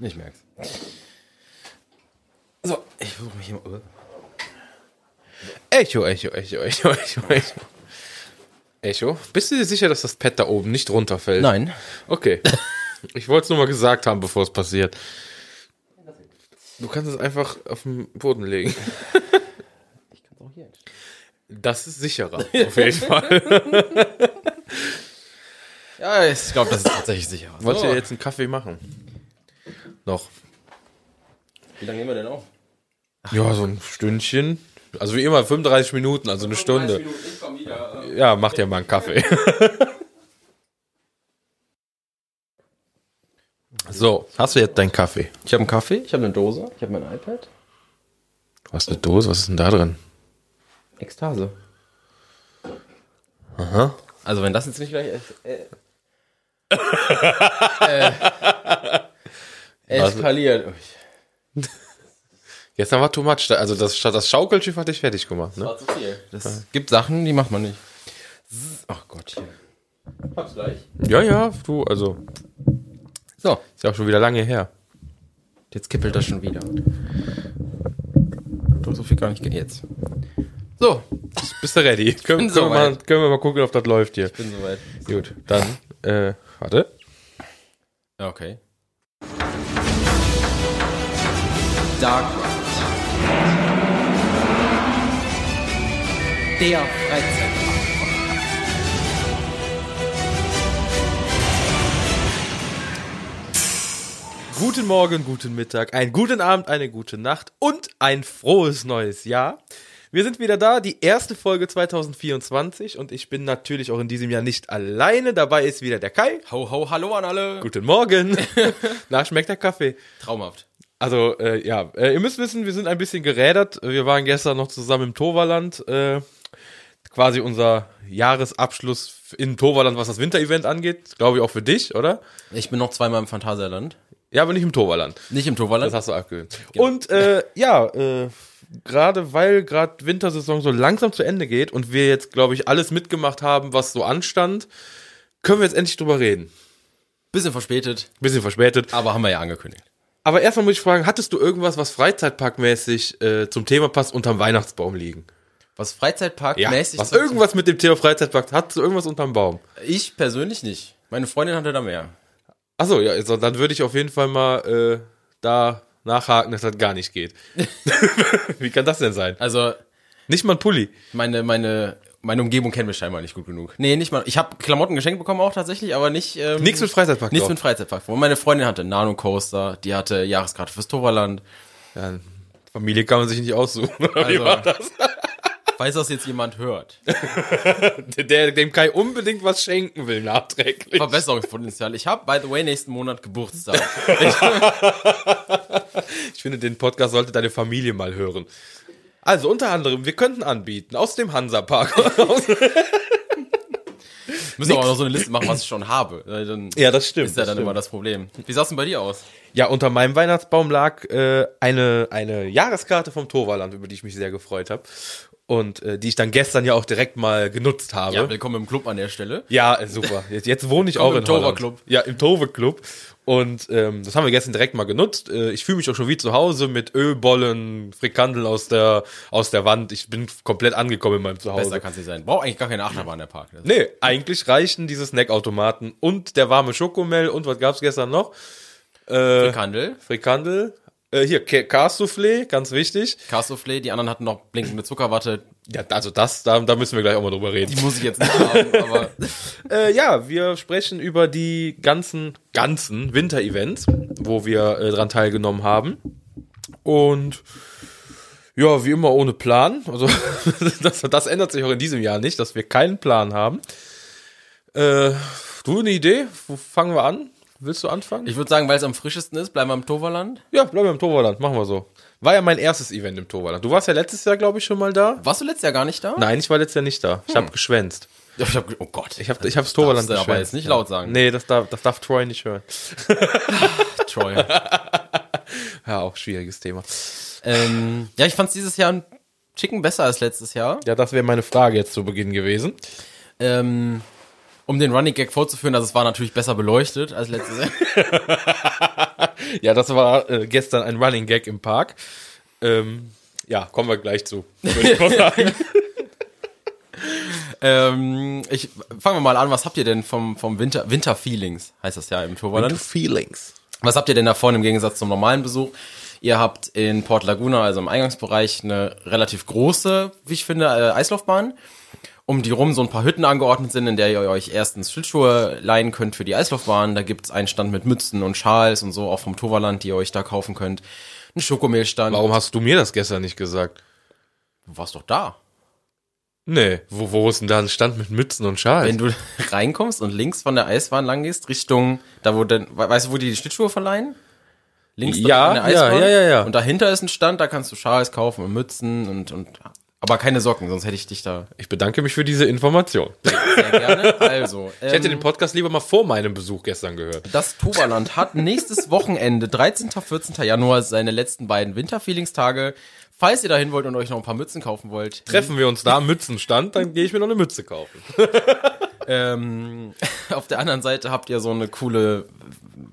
Ich merk's. So, ich versuche mich hier mal. Echo, Echo, Echo, Echo, Echo, Echo. Echo, bist du dir sicher, dass das Pad da oben nicht runterfällt? Nein. Okay. Ich wollte es nur mal gesagt haben, bevor es passiert. Du kannst es einfach auf den Boden legen. Ich kann's auch hier hin. Das ist sicherer, auf jeden Fall. Ja, ich glaube, das ist tatsächlich sicher. Wollt ihr jetzt einen Kaffee machen? Noch. Wie lange nehmen wir denn auf? Ja, so ein Stündchen. Also wie immer 35 Minuten, also eine Stunde. Ich komm wieder. Ja, macht ja mal einen Kaffee. so, hast du jetzt deinen Kaffee? Ich habe einen Kaffee, ich habe eine Dose, ich habe mein iPad. Du hast eine Dose, was ist denn da drin? Ekstase. Aha. Also wenn das jetzt nicht gleich... Äh, äh, eskaliert. Jetzt haben wir too much. Also das, das Schaukelschiff hat dich fertig gemacht, ne? War zu viel. Das gibt Sachen, die macht man nicht. Ach Gott, hier. Hab's gleich. Ja, ja, du, also So, ist ja auch schon wieder lange her. jetzt kippelt das schon wieder. Doch so viel gar nicht jetzt. So, Bist du ready? Können, können, wir mal, können wir mal gucken, ob das läuft hier. bin soweit. Gut, dann, äh, warte. Okay. Dark Ride. Der. Guten Morgen, guten Mittag, einen guten Abend, eine gute Nacht und ein frohes neues Jahr. Wir sind wieder da, die erste Folge 2024 und ich bin natürlich auch in diesem Jahr nicht alleine. Dabei ist wieder der Kai. Ho, ho, hallo an alle. Guten Morgen. Na, schmeckt der Kaffee? Traumhaft. Also, äh, ja, äh, ihr müsst wissen, wir sind ein bisschen gerädert. Wir waren gestern noch zusammen im Toverland. Äh, quasi unser Jahresabschluss in Toverland, was das Winterevent angeht. Glaube ich auch für dich, oder? Ich bin noch zweimal im Phantasialand. Ja, aber nicht im Toverland. Nicht im Toverland. Das hast du abgewöhnt. Und äh, ja, äh, gerade weil gerade Wintersaison so langsam zu Ende geht und wir jetzt, glaube ich, alles mitgemacht haben, was so anstand, können wir jetzt endlich drüber reden. Bisschen verspätet, Bisschen verspätet. aber haben wir ja angekündigt. Aber erstmal muss ich fragen, hattest du irgendwas, was Freizeitparkmäßig äh, zum Thema passt, unterm Weihnachtsbaum liegen? Was Freizeitpark-mäßig... was zum- irgendwas mit dem Thema Freizeitpark, hattest du irgendwas unterm Baum? Ich persönlich nicht. Meine Freundin hatte da mehr. Achso, ja, also dann würde ich auf jeden Fall mal äh, da nachhaken, dass das gar nicht geht. Wie kann das denn sein? Also, Nicht mal ein Pulli. meine, meine, meine Umgebung kennen wir scheinbar nicht gut genug. Nee, nicht mal. Ich habe Klamotten geschenkt bekommen auch tatsächlich, aber nicht. Ähm, Nichts mit Freizeitpark Nichts mit Freizeitpark. Und meine Freundin hatte Nano Coaster, die hatte Jahreskarte fürs Toverland. Ja, Familie kann man sich nicht aussuchen. Wie Also- war das? Falls das jetzt jemand hört. Der dem Kai unbedingt was schenken will, nachträglich. Verbesserungspotenzial. Ich habe, by the way, nächsten Monat Geburtstag. Ich finde, den Podcast sollte deine Familie mal hören. Also unter anderem, wir könnten anbieten, aus dem Hansapark. Müssen wir auch noch so eine Liste machen, was ich schon habe. Dann ja, das stimmt. ist ja dann stimmt. immer das Problem. Wie sah's denn bei dir aus? Ja, unter meinem Weihnachtsbaum lag äh, eine, eine Jahreskarte vom Torwaland, über die ich mich sehr gefreut habe. Und äh, die ich dann gestern ja auch direkt mal genutzt habe. Ja, willkommen im Club an der Stelle. Ja, äh, super. Jetzt, jetzt wohne ich auch im in Holland. Tova-Club. Ja, im Tove Club. Und ähm, das haben wir gestern direkt mal genutzt. Äh, ich fühle mich auch schon wie zu Hause mit Ölbollen, Frikandeln aus der aus der Wand. Ich bin komplett angekommen in meinem Zuhause. Besser kann's nicht sein. Braucht eigentlich gar keine Achterbahn der Park. Das- Nee, eigentlich reichen diese Snackautomaten und der warme Schokomel und was gab's gestern noch? Äh, Kandel, Frikandel. Äh, hier, Cassoufflé, ganz wichtig. Cassoufflé, die anderen hatten noch blinkende Zuckerwatte. Ja, also das, da, da müssen wir gleich auch mal drüber reden. Die muss ich jetzt nicht haben, aber Äh, ja, wir sprechen über die ganzen, ganzen Winter-Events, wo wir äh, dran teilgenommen haben. Und ja, wie immer ohne Plan. Also das, das ändert sich auch in diesem Jahr nicht, dass wir keinen Plan haben. Äh, du eine Idee? Wo fangen wir an? Willst du anfangen? ich würde sagen, weil es am frischesten ist, bleiben wir im Toverland. ja, bleiben wir im Toverland, machen wir so. War ja mein erstes Event im Toverland. Du warst ja letztes Jahr, glaube ich, schon mal da. Warst du letztes Jahr gar nicht da? Nein, ich war letztes Jahr nicht da. Ich habe geschwänzt. Ja, Ich hab, oh Gott. Ich habe ich hab's Toverland Darfst du aber jetzt nicht laut sagen. Nee, das darf, das darf Troy nicht hören. Troy. Ja, auch schwieriges Thema. ähm, ja, ich fand's dieses Jahr ein Chicken besser als letztes Jahr. Ja, das wäre meine Frage jetzt zu Beginn gewesen. Ähm, um den Running Gag vorzuführen, also es war natürlich besser beleuchtet als letztes Jahr. Ja, das war äh, gestern ein Running Gag im Park. Ähm, ja, kommen wir gleich zu. Würde ich mal sagen. ähm, ich fangen wir mal an, was habt ihr denn vom vom Winter Winter Feelings heißt das ja im Torwalland? Feelings. Was habt ihr denn davon im Gegensatz zum normalen Besuch? Ihr habt in Port Laguna, also im Eingangsbereich, eine relativ große, wie ich finde, äh, Eislaufbahn. Um die rum so ein paar Hütten angeordnet sind, in der ihr euch erstens Schlittschuhe leihen könnt für die Eislaufbahn. Da gibt's einen Stand mit Mützen und Schals und so, auch vom Toverland, die ihr euch da kaufen könnt. Ein Schokomehlstand. Warum hast du mir das gestern nicht gesagt? Du warst doch da. Nee, wo, wo ist denn da ein Stand mit Mützen und Schals? Wenn du reinkommst und links von der Eisbahn lang gehst, Richtung, da wo denn, we- weißt du, wo die die Schlittschuhe verleihen? Links Ja, von der ja, ja, ja, ja. Und dahinter ist ein Stand, da kannst du Schals kaufen und Mützen und, und, aber keine Socken, sonst hätte ich dich da ich bedanke mich für diese Information. sehr gerne. Also, Ich hätte ähm, den Podcast lieber mal vor meinem Besuch gestern gehört. das Toberland hat nächstes Wochenende, 13. 14. Januar, seine letzten beiden Winterfeelingstage. Falls ihr dahin wollt und euch noch ein paar Mützen kaufen wollt, Treffen wir uns da am Mützenstand, dann gehe ich mir noch eine Mütze kaufen. Ähm, auf der anderen Seite habt ihr so eine coole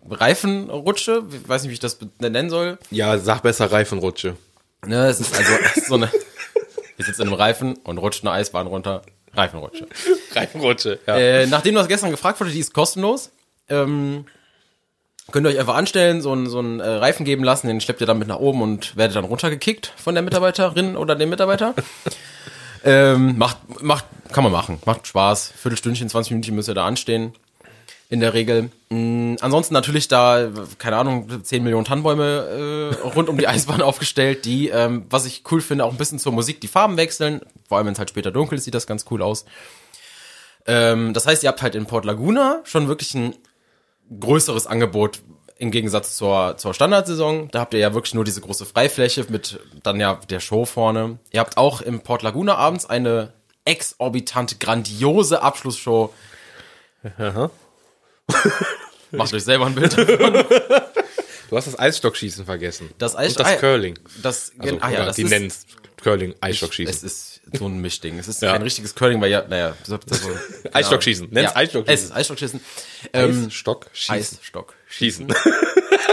Reifenrutsche. Ich weiß nicht, wie ich das nennen soll. Ja, sag besser Reifenrutsche. Ne, es ist also so eine. Ihr sitzt in einem Reifen und rutscht eine Eisbahn runter. Reifenrutsche. Reifenrutsche, ja. Äh, nachdem das gestern gefragt wurde, die ist kostenlos. Ähm, könnt ihr euch einfach anstellen, so einen so einen, äh, Reifen geben lassen, den schleppt ihr dann mit nach oben und werdet dann runtergekickt von der Mitarbeiterin oder dem Mitarbeiter. ähm, macht, macht, kann man machen. Macht Spaß. Viertelstündchen, 20 Minuten müsst ihr da anstehen. In der Regel. Mm, ansonsten natürlich da, keine Ahnung, 10 Millionen Tannenbäume äh, rund um die Eisbahn aufgestellt, die, ähm, was ich cool finde, auch ein bisschen zur Musik die Farben wechseln. Vor allem, wenn es halt später dunkel ist, sieht das ganz cool aus. Ähm, das heißt, ihr habt halt in Port Laguna schon wirklich ein größeres Angebot im Gegensatz zur, zur Standardsaison. Da habt ihr ja wirklich nur diese große Freifläche mit dann ja der Show vorne. Ihr habt auch im Port Laguna abends eine exorbitante, grandiose Abschlussshow. Macht euch selber ein Bild. Du hast das Eisstockschießen vergessen. Das Eis- Und das. Curling. Das, Also, ah ja, das die ist, nennen es Curling, Eisstockschießen. es ist so ein Mischding. Es ist Ja. kein richtiges Curling, weil ja, naja, so, so, Eisstockschießen. Nenn's ja, Eisstockschießen. Es ist Eisstockschießen. Ähm, Eisstockschießen. Eisstock. Schießen.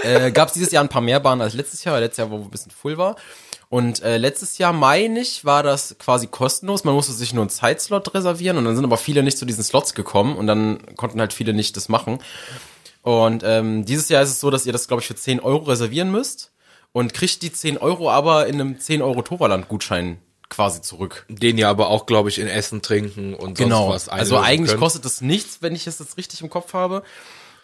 äh, gab es dieses Jahr ein paar mehr Bahnen als letztes Jahr, weil letztes Jahr wo ein bisschen full war. Und äh, letztes Jahr, meine ich, war das quasi kostenlos. Man musste sich nur einen Zeitslot reservieren und dann sind aber viele nicht zu diesen Slots gekommen und dann konnten halt viele nicht das machen. Und ähm, dieses Jahr ist es so, dass ihr das, glaube ich, für 10 Euro reservieren müsst und kriegt die 10 Euro aber in einem 10 Euro Toverland-Gutschein quasi zurück. Den ja aber auch, glaube ich, in Essen, Trinken und sonst was Also einlösen eigentlich können. kostet das nichts, wenn ich es jetzt richtig im Kopf habe.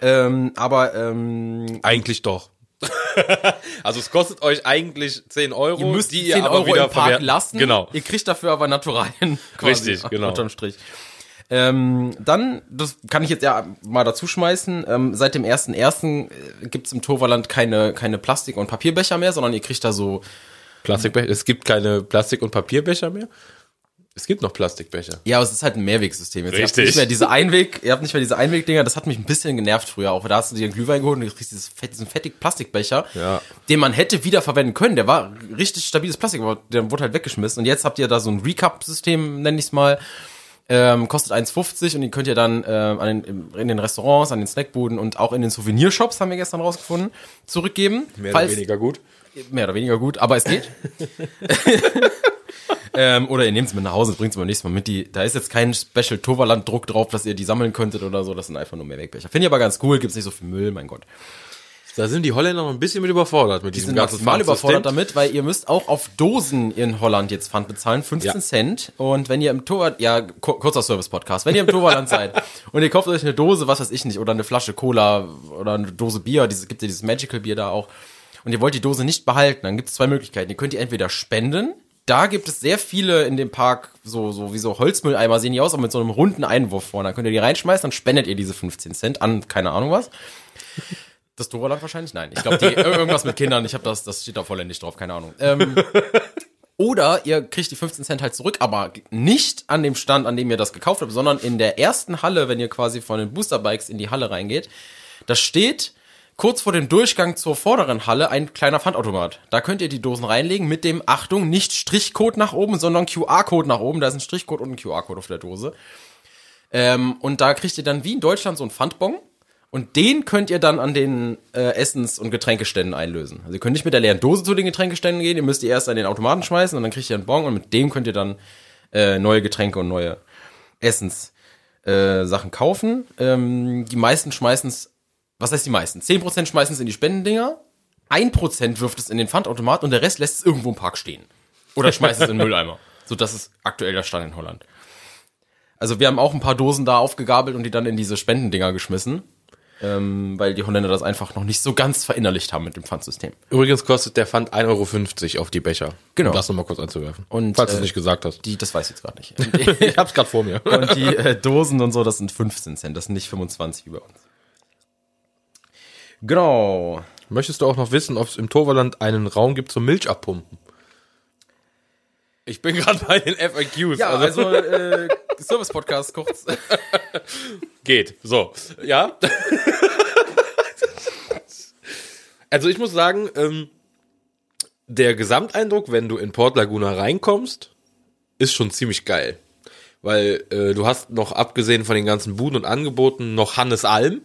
Ähm, aber ähm, Eigentlich doch. also es kostet euch eigentlich 10 Euro, Ihr müsst die 10 ihr aber Euro wieder im Park lassen. Genau. Ihr kriegt dafür aber Naturalien. quasi Richtig, genau. Unterm Strich. Ähm, dann, das kann ich jetzt ja mal dazu schmeißen, ähm, seit dem 1.1. äh, gibt's im Toverland keine, keine Plastik- und Papierbecher mehr, sondern ihr kriegt da so, Plastikbecher. Es gibt keine Plastik- und Papierbecher mehr. Es gibt noch Plastikbecher. ja, aber es ist halt ein Mehrwegsystem. Jetzt Ihr habt Richtig. nicht mehr diese Einweg, ihr habt nicht mehr diese Einwegdinger, das hat mich ein bisschen genervt früher auch. Da hast du dir einen Glühwein geholt und du kriegst dieses, diesen fettigen Plastikbecher, Ja. den man hätte wiederverwenden können. Der war richtig stabiles Plastik, aber der wurde halt weggeschmissen. Und jetzt habt ihr da so ein Recap-System, nenn ich's mal. Ähm, kostet 1,50 und die könnt ihr dann äh, an den, in den Restaurants, an den Snackbuden und auch in den Souvenirshops, haben wir gestern rausgefunden, zurückgeben. Mehr Falls- oder weniger gut. Mehr oder weniger gut, aber es geht. ähm, oder ihr nehmt es mit nach Hause, bringt es beim nächsten Mal mit. Die, da ist jetzt kein Special Toverland-Druck drauf, dass ihr die sammeln könntet oder so. Das sind einfach nur mehr Wegbecher. Finde ich aber ganz cool, gibt's nicht so viel Müll, mein Gott. Da sind die Holländer noch ein bisschen mit überfordert mit Die diesem sind ganzen maximal überfordert damit, weil ihr müsst auch auf Dosen in Holland jetzt Pfand bezahlen, 15 Ja. Cent. Und wenn ihr im Tor, ja, ku- kurzer Service-Podcast, wenn ihr im Toverland seid und ihr kauft euch eine Dose, was weiß ich nicht, oder eine Flasche Cola oder eine Dose Bier, dieses, gibt ja dieses Magical Bier da auch, und ihr wollt die Dose nicht behalten, dann gibt es zwei Möglichkeiten. Ihr könnt die entweder spenden, da gibt es sehr viele in dem Park, so, so wie so Holzmülleimer sehen die aus, aber mit so einem runden Einwurf vorne. Dann könnt ihr die reinschmeißen, dann spendet ihr diese 15 Cent an, keine Ahnung was. Das Toverland wahrscheinlich? Nein. Ich glaube, irgendwas mit Kindern. Ich habe das, das steht da volländig drauf, keine Ahnung. Ähm, oder ihr kriegt die 15 Cent halt zurück, aber nicht an dem Stand, an dem ihr das gekauft habt, sondern in der ersten Halle, wenn ihr quasi von den Boosterbikes in die Halle reingeht. Da steht kurz vor dem Durchgang zur vorderen Halle ein kleiner Pfandautomat. Da könnt ihr die Dosen reinlegen mit dem, Achtung, nicht Strichcode nach oben, sondern QR-Code nach oben. Da ist ein Strichcode und ein QR-Code auf der Dose. Ähm, und da kriegt ihr dann wie in Deutschland so einen Pfandbon. Und den könnt ihr dann an den äh, Essens- und Getränkeständen einlösen. Also ihr könnt nicht mit der leeren Dose zu den Getränkeständen gehen, ihr müsst die erst an den Automaten schmeißen und dann kriegt ihr einen Bon und mit dem könnt ihr dann äh, neue Getränke und neue Essens äh, Sachen kaufen. Ähm, die meisten schmeißen es, was heißt die meisten? 10% schmeißen es in die Spendendinger, 1% wirft es in den Pfandautomat und der Rest lässt es irgendwo im Park stehen. Oder schmeißt es in den Mülleimer. So, das ist aktuell der Stand in Holland. Also wir haben auch ein paar Dosen da aufgegabelt und die dann in diese Spendendinger geschmissen. Ähm, weil die Holländer das einfach noch nicht so ganz verinnerlicht haben mit dem Pfandsystem. Übrigens kostet der Pfand 1,50 Euro auf die Becher. Genau. Um das nochmal kurz anzuwerfen. Und, Falls du äh, es nicht gesagt hast. Die, das weiß ich jetzt gerade nicht. Ich hab's gerade vor mir. Und die äh, Dosen und so, das sind 15 Cent, das sind nicht 25 wie bei uns. Genau. Möchtest du auch noch wissen, ob es im Torvaland einen Raum gibt zum Milch abpumpen? Ich bin gerade bei den FAQs. Ja, also äh, Service-Podcast kurz. Geht. So. Ja. also ich muss sagen, ähm, der Gesamteindruck, wenn du in Port Laguna reinkommst, ist schon ziemlich geil. Weil äh, du hast noch, abgesehen von den ganzen Buden und Angeboten, noch Hannes Alm,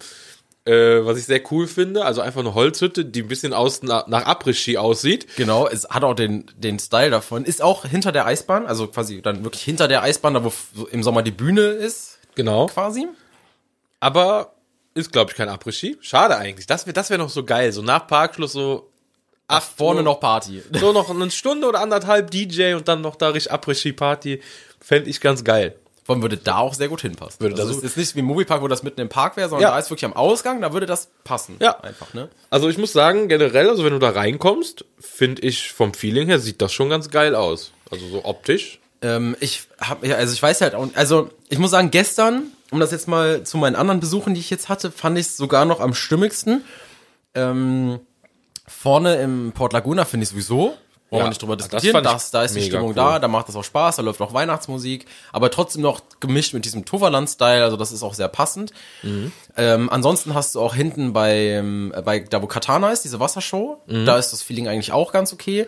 äh, was ich sehr cool finde. Also einfach eine Holzhütte, die ein bisschen aus, nach, nach Après-Ski aussieht. Genau, es hat auch den, den Style davon. Ist auch hinter der Eisbahn, also quasi dann wirklich hinter der Eisbahn, da wo im Sommer die Bühne ist, Genau. quasi. Aber ist, glaube ich, kein Après-Ski. Schade eigentlich. Das wäre das wär noch so geil. So nach Parkschluss so Ach, vorne noch Party. So noch eine Stunde oder anderthalb DJ und dann noch da richtig Après-Ski-Party. Fände ich ganz geil. Vor allem würde da auch sehr gut hinpassen. Würde also da es so- ist nicht wie im Moviepark, wo das mitten im Park wäre, sondern Ja. da ist wirklich am Ausgang, da würde das passen. Ja. Einfach, ne? Also ich muss sagen, generell, also wenn du da reinkommst, finde ich vom Feeling her sieht das schon ganz geil aus. Also so optisch. Ähm, ich hab, ja, also ich weiß halt auch, also ich muss sagen, gestern, um das jetzt mal zu meinen anderen Besuchen, die ich jetzt hatte, fand ich es sogar noch am stimmigsten. Ähm, vorne im Port Laguna finde ich sowieso, wollen Ja, wir nicht drüber das diskutieren, das, da ist die Stimmung cool. da, da macht das auch Spaß, da läuft auch Weihnachtsmusik, aber trotzdem noch gemischt mit diesem Toverland-Style, also das ist auch sehr passend. Mhm. Ähm, ansonsten hast du auch hinten bei, bei da wo Katana ist, diese Wassershow, Mhm. da ist das Feeling eigentlich auch ganz okay.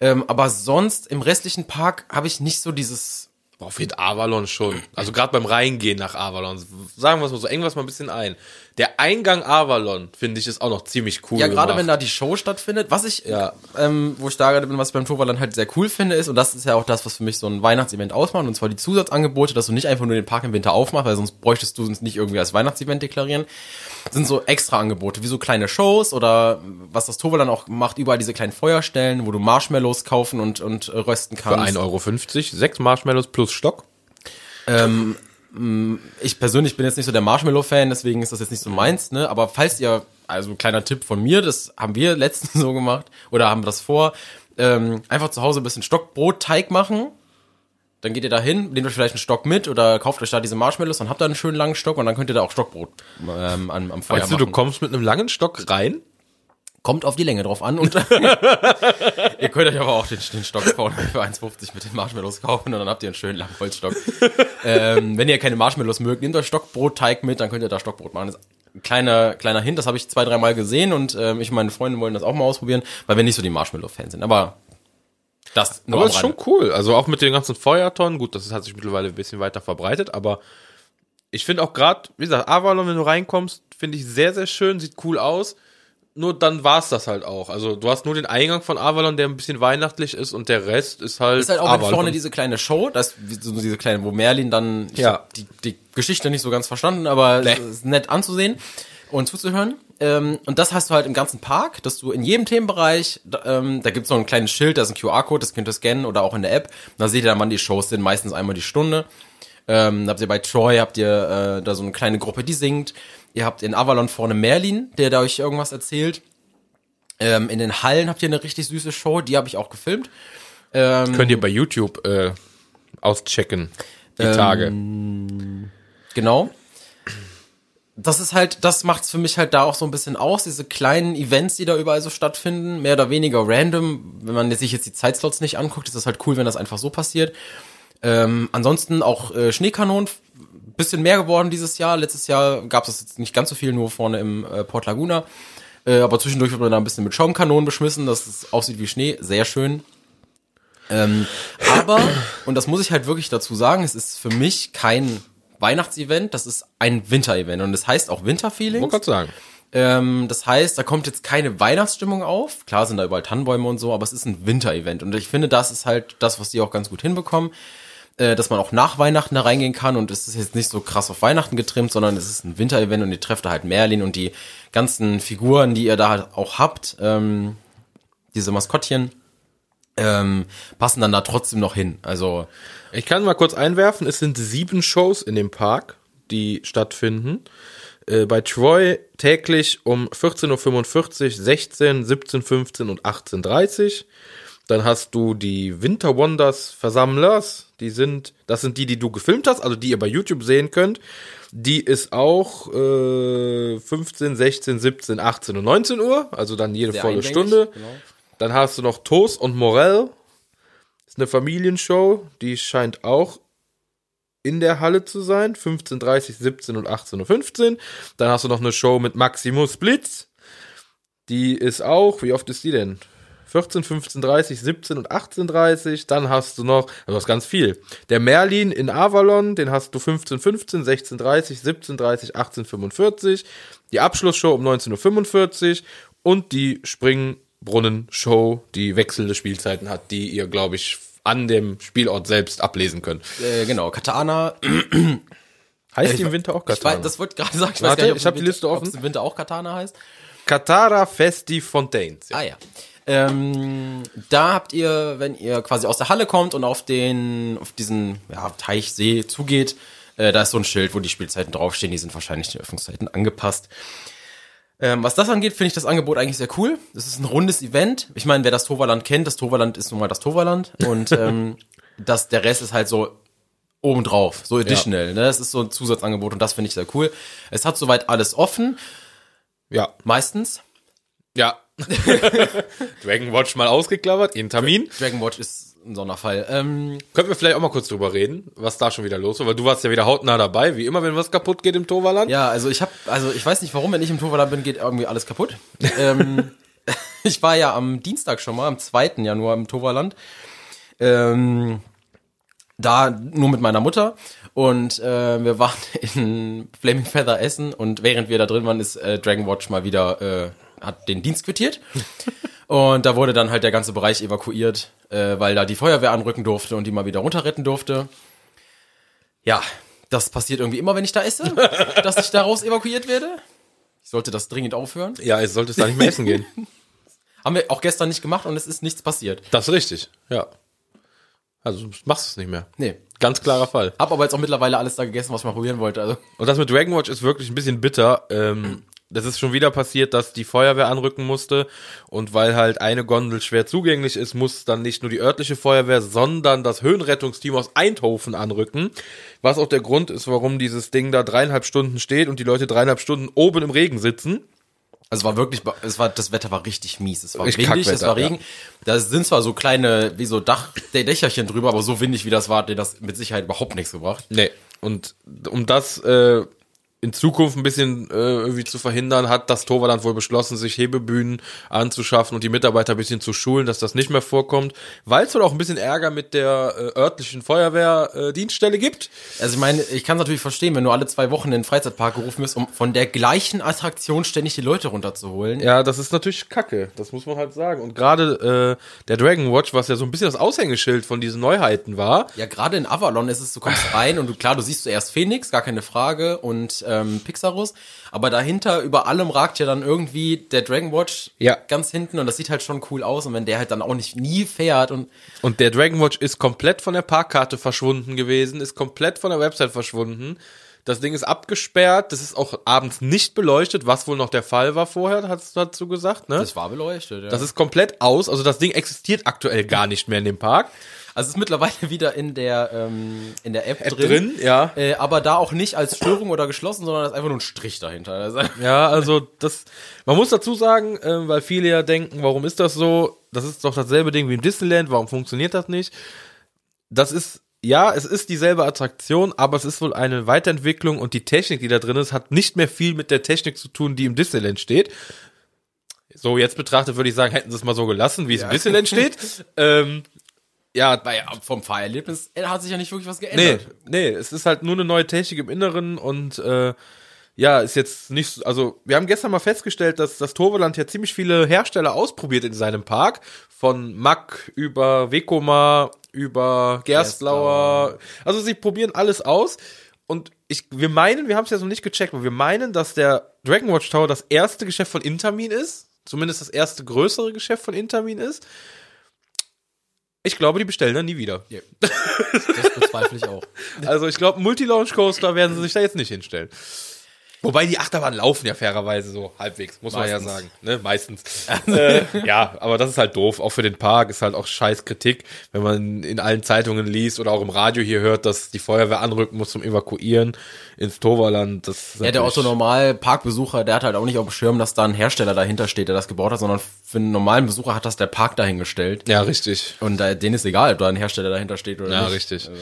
Ähm, aber sonst im restlichen Park habe ich nicht so dieses. Boah, fehlt Avalon schon. Also gerade beim Reingehen nach Avalon. Sagen wir es mal so, irgendwas mal ein bisschen ein. Der Eingang Avalon, finde ich, ist auch noch ziemlich cool Ja, gerade wenn da die Show stattfindet, was ich, Ja. ähm, wo ich da gerade bin, was ich beim Toverland halt sehr cool finde, ist, und das ist ja auch das, was für mich so ein Weihnachtsevent ausmacht, und zwar die Zusatzangebote, dass du nicht einfach nur den Park im Winter aufmachst, weil sonst bräuchtest du es nicht irgendwie als Weihnachtsevent deklarieren, sind so extra Angebote, wie so kleine Shows oder was das Toverland auch macht, überall diese kleinen Feuerstellen, wo du Marshmallows kaufen und, und äh, rösten Für kannst. 1,50 Euro, sechs Marshmallows plus Stock. Ich persönlich bin jetzt nicht so der Marshmallow-Fan, deswegen ist das jetzt nicht so meins, ne? Aber falls ihr, also kleiner Tipp von mir, das haben wir letztens so gemacht oder haben das vor, ähm, einfach zu Hause ein bisschen Stockbrotteig machen. Dann geht ihr da hin, nehmt euch vielleicht einen Stock mit oder kauft euch da diese Marshmallows und habt da einen schönen langen Stock und dann könnt ihr da auch Stockbrot ähm, am, am Feuer Weißt du, machen. du kommst mit einem langen Stock rein? Kommt auf die Länge drauf an und ihr könnt euch aber auch den, den Stock vorne für 1,50 mit den Marshmallows kaufen und dann habt ihr einen schönen langen Holzstock. ähm, wenn ihr keine Marshmallows mögt, nehmt euch Stockbrotteig mit, dann könnt ihr da Stockbrot machen. Das ist ein kleiner, kleiner Hint, das habe ich zwei, dreimal gesehen und ähm, ich und meine Freunde wollen das auch mal ausprobieren, weil wir nicht so die Marshmallow-Fans sind. Aber das nur Aber ist schon cool. Also auch mit den ganzen Feuertonnen. Gut, das hat sich mittlerweile ein bisschen weiter verbreitet, aber ich finde auch gerade, wie gesagt, Avalon, wenn du reinkommst, finde ich sehr, sehr schön, sieht cool aus. Nur dann war's das halt auch. Also du hast nur den Eingang von Avalon, der ein bisschen weihnachtlich ist und der Rest ist halt. ist halt auch Avalon. vorne diese kleine Show, das ist so diese kleine, wo Merlin dann Ja. die, die Geschichte nicht so ganz verstanden, aber Nee. es ist nett anzusehen und zuzuhören. Ähm, und das hast du halt im ganzen Park, dass du in jedem Themenbereich, da, ähm, da gibt's noch ein kleines Schild, da ist ein QR-Code, das könnt ihr scannen oder auch in der App. Da seht ihr dann, wann die Shows sind, meistens einmal die Stunde. Ähm, habt ihr bei Troy, habt ihr äh, da so eine kleine Gruppe, die singt. Ihr habt in Avalon vorne Merlin, der da euch irgendwas erzählt. Ähm, in den Hallen habt ihr eine richtig süße Show, die habe ich auch gefilmt. Ähm, Könnt ihr bei YouTube äh, auschecken. Die Ähm, Tage. Genau. Das ist halt, das macht's für mich halt da auch so ein bisschen aus, diese kleinen Events, die da überall so stattfinden, mehr oder weniger random. Wenn man sich jetzt die Zeitslots nicht anguckt, ist das halt cool, wenn das einfach so passiert. Ähm, ansonsten auch äh, Schneekanonen, bisschen mehr geworden dieses Jahr. Letztes Jahr gab's das jetzt nicht ganz so viel, nur vorne im äh, Port Laguna. Äh, aber zwischendurch wird man da ein bisschen mit Schaumkanonen beschmissen, dass es aussieht wie Schnee. Sehr schön. Ähm, aber, und das muss ich halt wirklich dazu sagen, es ist für mich kein Weihnachtsevent, das ist ein Winterevent und das heißt auch Winterfeelings. Wollte gerade sagen. Ähm, das heißt, da kommt jetzt keine Weihnachtsstimmung auf. Klar sind da überall Tannenbäume und so, aber es ist ein Winterevent. Und ich finde, das ist halt das, was die auch ganz gut hinbekommen. Äh, dass man auch nach Weihnachten da reingehen kann und es ist jetzt nicht so krass auf Weihnachten getrimmt, sondern es ist ein Winterevent und ihr trefft da halt Merlin und die ganzen Figuren, die ihr da halt auch habt, ähm, diese Maskottchen, ähm, passen dann da trotzdem noch hin. Also Ich kann mal kurz einwerfen, es sind sieben Shows in dem Park, die stattfinden. Äh, bei Troy täglich um 14.45 Uhr, 16, 17, 15 und 18.30 Uhr. Dann hast du die Winter Wonders Versammlers. Die sind, das sind die, die du gefilmt hast, also die ihr bei YouTube sehen könnt. Die ist auch äh, 15, 16, 17, 18 und 19 Uhr, also dann jede Sehr volle Stunde. genau. Dann hast du noch Toast und Morell. Ist eine Familienshow, die scheint auch in der Halle zu sein. 15.30, 17 und 18.15 Uhr. Dann hast du noch eine Show mit Maximus Blitz. Die ist auch, wie oft ist die denn? 14, 15, 30, 17 und 18.30 Dann hast du noch, also das ist ganz viel. Der Merlin in Avalon, den hast du 15, 15, 16, 30, 17, 30, 18, 45. Die Abschlussshow um 19.45 Uhr und die Springbrunnen-Show, die wechselnde Spielzeiten hat, die ihr, glaube ich, an dem Spielort selbst ablesen könnt. äh, genau, Katana. Heißt die im Winter auch Ich weiß, Katana? das wollte gerade sagen. Ich Warte, weiß gar nicht, ob ich es hab im die Liste offen. Ob es im Winter auch Katana heißt. Katara Festi Fontaines. Ja. Ah ja. Ähm, da habt ihr, wenn ihr quasi aus der Halle kommt und auf den, auf diesen ja, Teich, See zugeht, äh, da ist so ein Schild, wo die Spielzeiten draufstehen. Die sind wahrscheinlich den Öffnungszeiten angepasst. Ähm, was das angeht, finde ich das Angebot eigentlich sehr cool. Das ist ein rundes Event. Ich meine, wer das Toverland kennt, das Toverland ist nun mal das Toverland. Und ähm, das, der Rest ist halt so obendrauf, so additional. Ne? Das ist so ein Zusatzangebot und das finde ich sehr cool. Es hat soweit alles offen, Ja. meistens. Ja. Dragon Watch mal ausgeklammert, in Termin. Dragon Watch ist ein Sonderfall. Ähm, Könnten wir vielleicht auch mal kurz drüber reden, was da schon wieder los war, weil du warst ja wieder hautnah dabei, wie immer, wenn was kaputt geht im Toverland. Ja, also ich habe, also ich weiß nicht warum, wenn ich im Toverland bin, geht irgendwie alles kaputt. ähm, ich war ja am Dienstag schon mal, am 2. Januar im Toverland. Ähm, da nur mit meiner Mutter und äh, wir waren in Flaming Feather essen und während wir da drin waren, ist äh, Dragon Watch mal wieder äh, hat den Dienst quittiert und da wurde dann halt der ganze Bereich evakuiert, äh, weil da die Feuerwehr anrücken durfte und die mal wieder runterretten durfte. Ja, das passiert irgendwie immer, wenn ich da esse, dass ich daraus evakuiert werde. Ich sollte das dringend aufhören. Ja, jetzt solltest du da nicht mehr essen gehen. Haben wir auch gestern nicht gemacht und es ist nichts passiert. Das ist richtig, ja. Also du machst es nicht mehr. Nee. Ganz klarer Fall. Hab aber jetzt auch mittlerweile alles da gegessen, was ich mal probieren wollte. Also Und das mit Dragon Watch ist wirklich ein bisschen bitter. Ähm, das ist schon wieder passiert, dass die Feuerwehr anrücken musste. Und weil halt eine Gondel schwer zugänglich ist, muss dann nicht nur die örtliche Feuerwehr, sondern das Höhenrettungsteam aus Eindhoven anrücken. Was auch der Grund ist, warum dieses Ding da dreieinhalb Stunden steht und die Leute dreieinhalb Stunden oben im Regen sitzen. Also es war wirklich, es war, das Wetter war richtig mies. Es war Richtig windig, es war Regen. Da sind zwar so kleine, wie so Dach, der Dächerchen drüber, aber so windig wie das war, hat das mit Sicherheit überhaupt nichts gebracht. Nee. Und um das äh, in Zukunft ein bisschen äh, irgendwie zu verhindern, hat das Torwart wohl beschlossen, sich Hebebühnen anzuschaffen und die Mitarbeiter ein bisschen zu schulen, dass das nicht mehr vorkommt, weil es wohl auch ein bisschen Ärger mit der äh, örtlichen Feuerwehr äh, gibt. Also ich meine, ich kann es natürlich verstehen, wenn du alle zwei Wochen in den Freizeitpark gerufen wirst, um von der gleichen Attraktion ständig die Leute runterzuholen. Ja, das ist natürlich Kacke, das muss man halt sagen. Und gerade äh, der Dragon Watch, was ja so ein bisschen das Aushängeschild von diesen Neuheiten war, Ja, gerade in Avalon ist es, du kommst rein und du, klar, du siehst zuerst Phoenix, gar keine Frage, und ähm, Pixarus, aber dahinter über allem ragt ja dann irgendwie der Dragon Watch Ja. ganz hinten und das sieht halt schon cool aus und wenn der halt dann auch nicht nie fährt und Und der Dragon Watch ist komplett von der Parkkarte verschwunden gewesen, ist komplett von der Website verschwunden. Das Ding ist abgesperrt, das ist auch abends nicht beleuchtet, was wohl noch der Fall war vorher, hast du dazu gesagt, ne? das war beleuchtet. Ja. Das ist komplett aus, also das Ding existiert aktuell gar nicht mehr in dem Park. also es ist mittlerweile wieder in der ähm, in der App, App drin, drin, ja. äh, aber da auch nicht als Störung oder geschlossen, sondern ist einfach nur ein Strich dahinter. Also, Ja, also das, man muss dazu sagen, ähm, weil viele ja denken, warum ist das so? Das ist doch dasselbe Ding wie im Disneyland, warum funktioniert das nicht? Das ist, ja, es ist dieselbe Attraktion, aber es ist wohl eine Weiterentwicklung und die Technik, die da drin ist, hat nicht mehr viel mit der Technik zu tun, die im Disneyland steht. So, jetzt betrachtet würde ich sagen, hätten sie es mal so gelassen, wie es im Disneyland steht. Ähm, Ja, Bei, vom Fahrerlebnis hat sich ja nicht wirklich was Nee, geändert. nee, es ist halt nur eine neue Technik im Inneren und äh, ja, ist jetzt nicht, so- also wir haben gestern mal festgestellt, dass das Toverland ja ziemlich viele Hersteller ausprobiert in seinem Park, von Mack über Vekoma, über Gerstlauer, also sie probieren alles aus und ich, wir meinen, wir haben es ja noch nicht gecheckt, aber wir meinen, dass der Dragon Watch Tower das erste Geschäft von Intermin ist, zumindest das erste größere Geschäft von Intermin ist. Ich glaube, die bestellen dann nie wieder. Das bezweifle ich auch. Also ich glaube, Multi-Launch Coaster werden sie sich da jetzt nicht hinstellen. Wobei die Achterbahnen laufen ja fairerweise so halbwegs, muss man ja Meistens. sagen. Ne? Meistens. äh, ja, aber das ist halt doof. Auch für den Park ist halt auch scheiß Kritik, wenn man in allen Zeitungen liest oder auch im Radio hier hört, dass die Feuerwehr anrücken muss zum Evakuieren ins Toverland. Das Ja, der natürlich- Otto Normal Parkbesucher, der hat halt auch nicht auf dem Schirm, dass da ein Hersteller dahinter steht, der das gebaut hat, sondern für einen normalen Besucher hat das der Park dahingestellt. Ja, richtig. Und äh, denen ist egal, ob da ein Hersteller dahinter steht oder Ja, nicht. richtig. Also,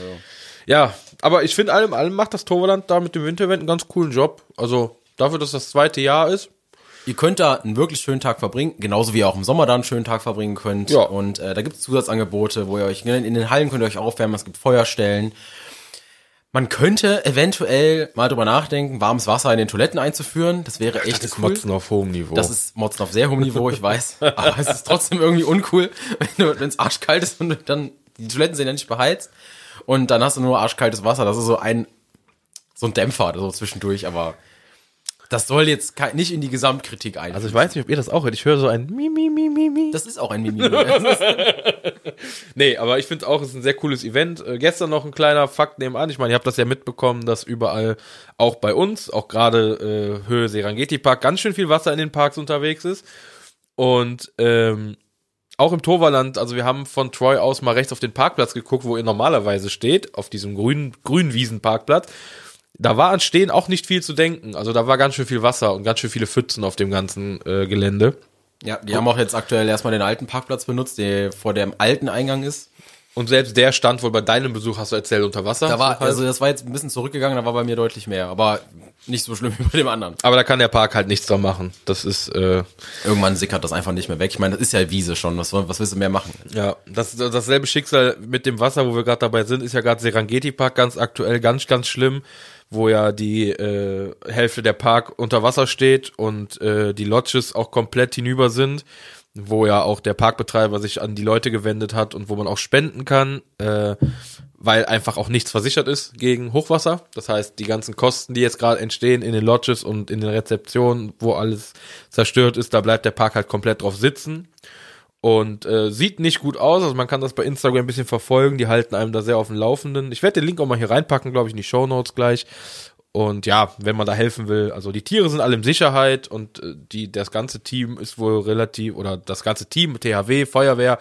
Ja, aber ich finde, allem, allem macht das Toverland da mit dem Winterevent einen ganz coolen Job. Also dafür, dass das zweite Jahr ist. ihr könnt da einen wirklich schönen Tag verbringen, genauso wie ihr auch im Sommer da einen schönen Tag verbringen könnt. Ja. Und äh, da gibt es Zusatzangebote, wo ihr euch in den Hallen könnt ihr euch aufwärmen, es gibt Feuerstellen. Man könnte eventuell mal drüber nachdenken, warmes Wasser in den Toiletten einzuführen. Das wäre echt Das ist cool. Motzen auf hohem Niveau. Das ist Motzen auf sehr hohem Niveau, ich weiß. Aber es ist trotzdem irgendwie uncool, wenn es arschkalt ist und dann, die Toiletten sind ja nicht beheizt. Und dann hast du nur arschkaltes Wasser. Das ist so ein, so ein Dämpfer, so zwischendurch, aber das soll jetzt nicht in die Gesamtkritik ein. also ich weiß nicht, ob ihr das auch hört. Ich höre so ein Mi, Mi, Mi, Mi, Mi. das ist auch ein Mimi. Nee, aber ich finde auch, es ist ein sehr cooles Event. Äh, gestern noch ein kleiner Fakt nebenan. Ich meine, ihr habt das ja mitbekommen, dass überall, auch bei uns, auch gerade äh, Höhe Serengeti Park, ganz schön viel Wasser in den Parks unterwegs ist. Und ähm, auch im Toverland, also wir haben von Troy aus mal rechts auf den Parkplatz geguckt, wo ihr normalerweise steht, auf diesem grünen, grünen Wiesenparkplatz. Da war an Stehen auch nicht viel zu denken. Also da war ganz schön viel Wasser und ganz schön viele Pfützen auf dem ganzen äh, Gelände. ja, die haben auch jetzt aktuell erstmal den alten Parkplatz benutzt, der vor dem alten Eingang ist. Und selbst der stand wohl bei deinem Besuch, hast du erzählt, unter Wasser. Da war, So halt. also das war jetzt ein bisschen zurückgegangen, da war bei mir deutlich mehr, aber nicht so schlimm wie bei dem anderen. Aber da kann der Park halt nichts dran machen. Das ist, äh, Irgendwann sickert das einfach nicht mehr weg. Ich meine, das ist ja Wiese schon. Was, was willst du mehr machen? ja, das, dasselbe Schicksal mit dem Wasser, wo wir gerade dabei sind, ist ja gerade Serengeti Park ganz aktuell ganz, ganz schlimm, wo ja die äh, Hälfte der Park unter Wasser steht und äh, die Lodges auch komplett hinüber sind, wo ja auch der Parkbetreiber sich an die Leute gewendet hat und wo man auch spenden kann, äh, weil einfach auch nichts versichert ist gegen Hochwasser. Das heißt, die ganzen Kosten, die jetzt gerade entstehen in den Lodges und in den Rezeptionen, wo alles zerstört ist, da bleibt der Park halt komplett drauf sitzen. Und äh, sieht nicht gut aus, also man kann das bei Instagram ein bisschen verfolgen, die halten einem da sehr auf dem Laufenden. Ich werde den Link auch mal hier reinpacken, glaube ich, in die Show Notes gleich. Und ja, wenn man da helfen will, also die Tiere sind alle in Sicherheit und äh, die, das ganze Team ist wohl relativ, oder das ganze Team, THW, Feuerwehr,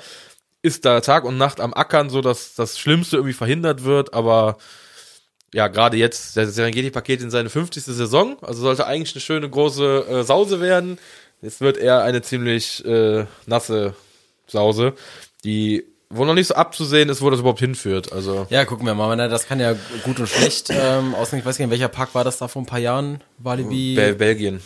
ist da Tag und Nacht am Ackern, so dass das Schlimmste irgendwie verhindert wird, aber ja, gerade jetzt, der Serengeti-Paket in seine 50. Saison, also sollte eigentlich eine schöne große äh, Sause werden. Es wird eher eine ziemlich äh, nasse Sause, die wo noch nicht so abzusehen ist, wo das überhaupt hinführt. Also Ja, gucken wir mal. Das kann ja gut und schlecht ähm, aussehen. Ich weiß nicht, welcher Park war das da vor ein paar Jahren? Walibi. Bel Belgien.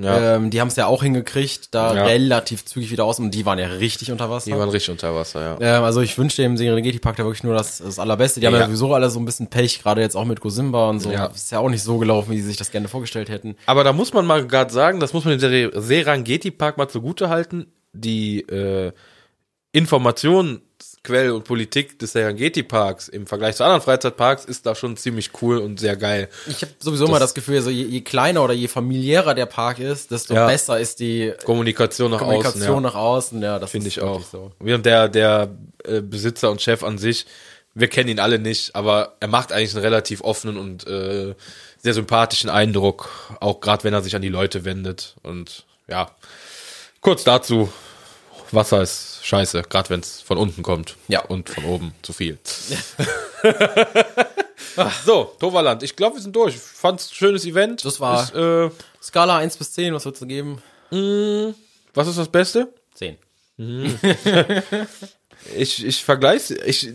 Ja, Ähm, die haben es ja auch hingekriegt, da Ja. relativ zügig wieder aus und die waren ja richtig unter Wasser. die waren richtig unter Wasser, ja. Ähm, also ich wünsche dem Serengeti-Park da wirklich nur das, das Allerbeste. Die haben ja Ja. sowieso alle so ein bisschen Pech, gerade jetzt auch mit Gosimba und so. Ja. Ist ja auch nicht so gelaufen, wie sie sich das gerne vorgestellt hätten. Aber da muss man mal gerade sagen, das muss man dem Serengeti Park mal zugute halten. Die äh, Informationsquelle und Politik des Serengeti Parks im Vergleich zu anderen Freizeitparks ist da schon ziemlich cool und sehr geil. Ich habe sowieso mal das Gefühl, so je, je kleiner oder je familiärer der Park ist, desto Ja. besser ist die Kommunikation nach Kommunikation außen. Ja. nach außen. Ja, das Finde ich auch. So. Während der, der äh, Besitzer und Chef an sich, wir kennen ihn alle nicht, aber er macht eigentlich einen relativ offenen und äh, sehr sympathischen Eindruck, auch gerade wenn er sich an die Leute wendet. Und ja, kurz dazu, Wasser ist scheiße, gerade wenn es von unten kommt. Ja. Und von oben zu viel. so, Toverland, ich glaube, wir sind durch. Ich fand's ein schönes Event. Das war- Ist, äh, Skala 1 bis 10, was würdest du geben? was ist das Beste? 10. Ich, ich vergleiche, ich,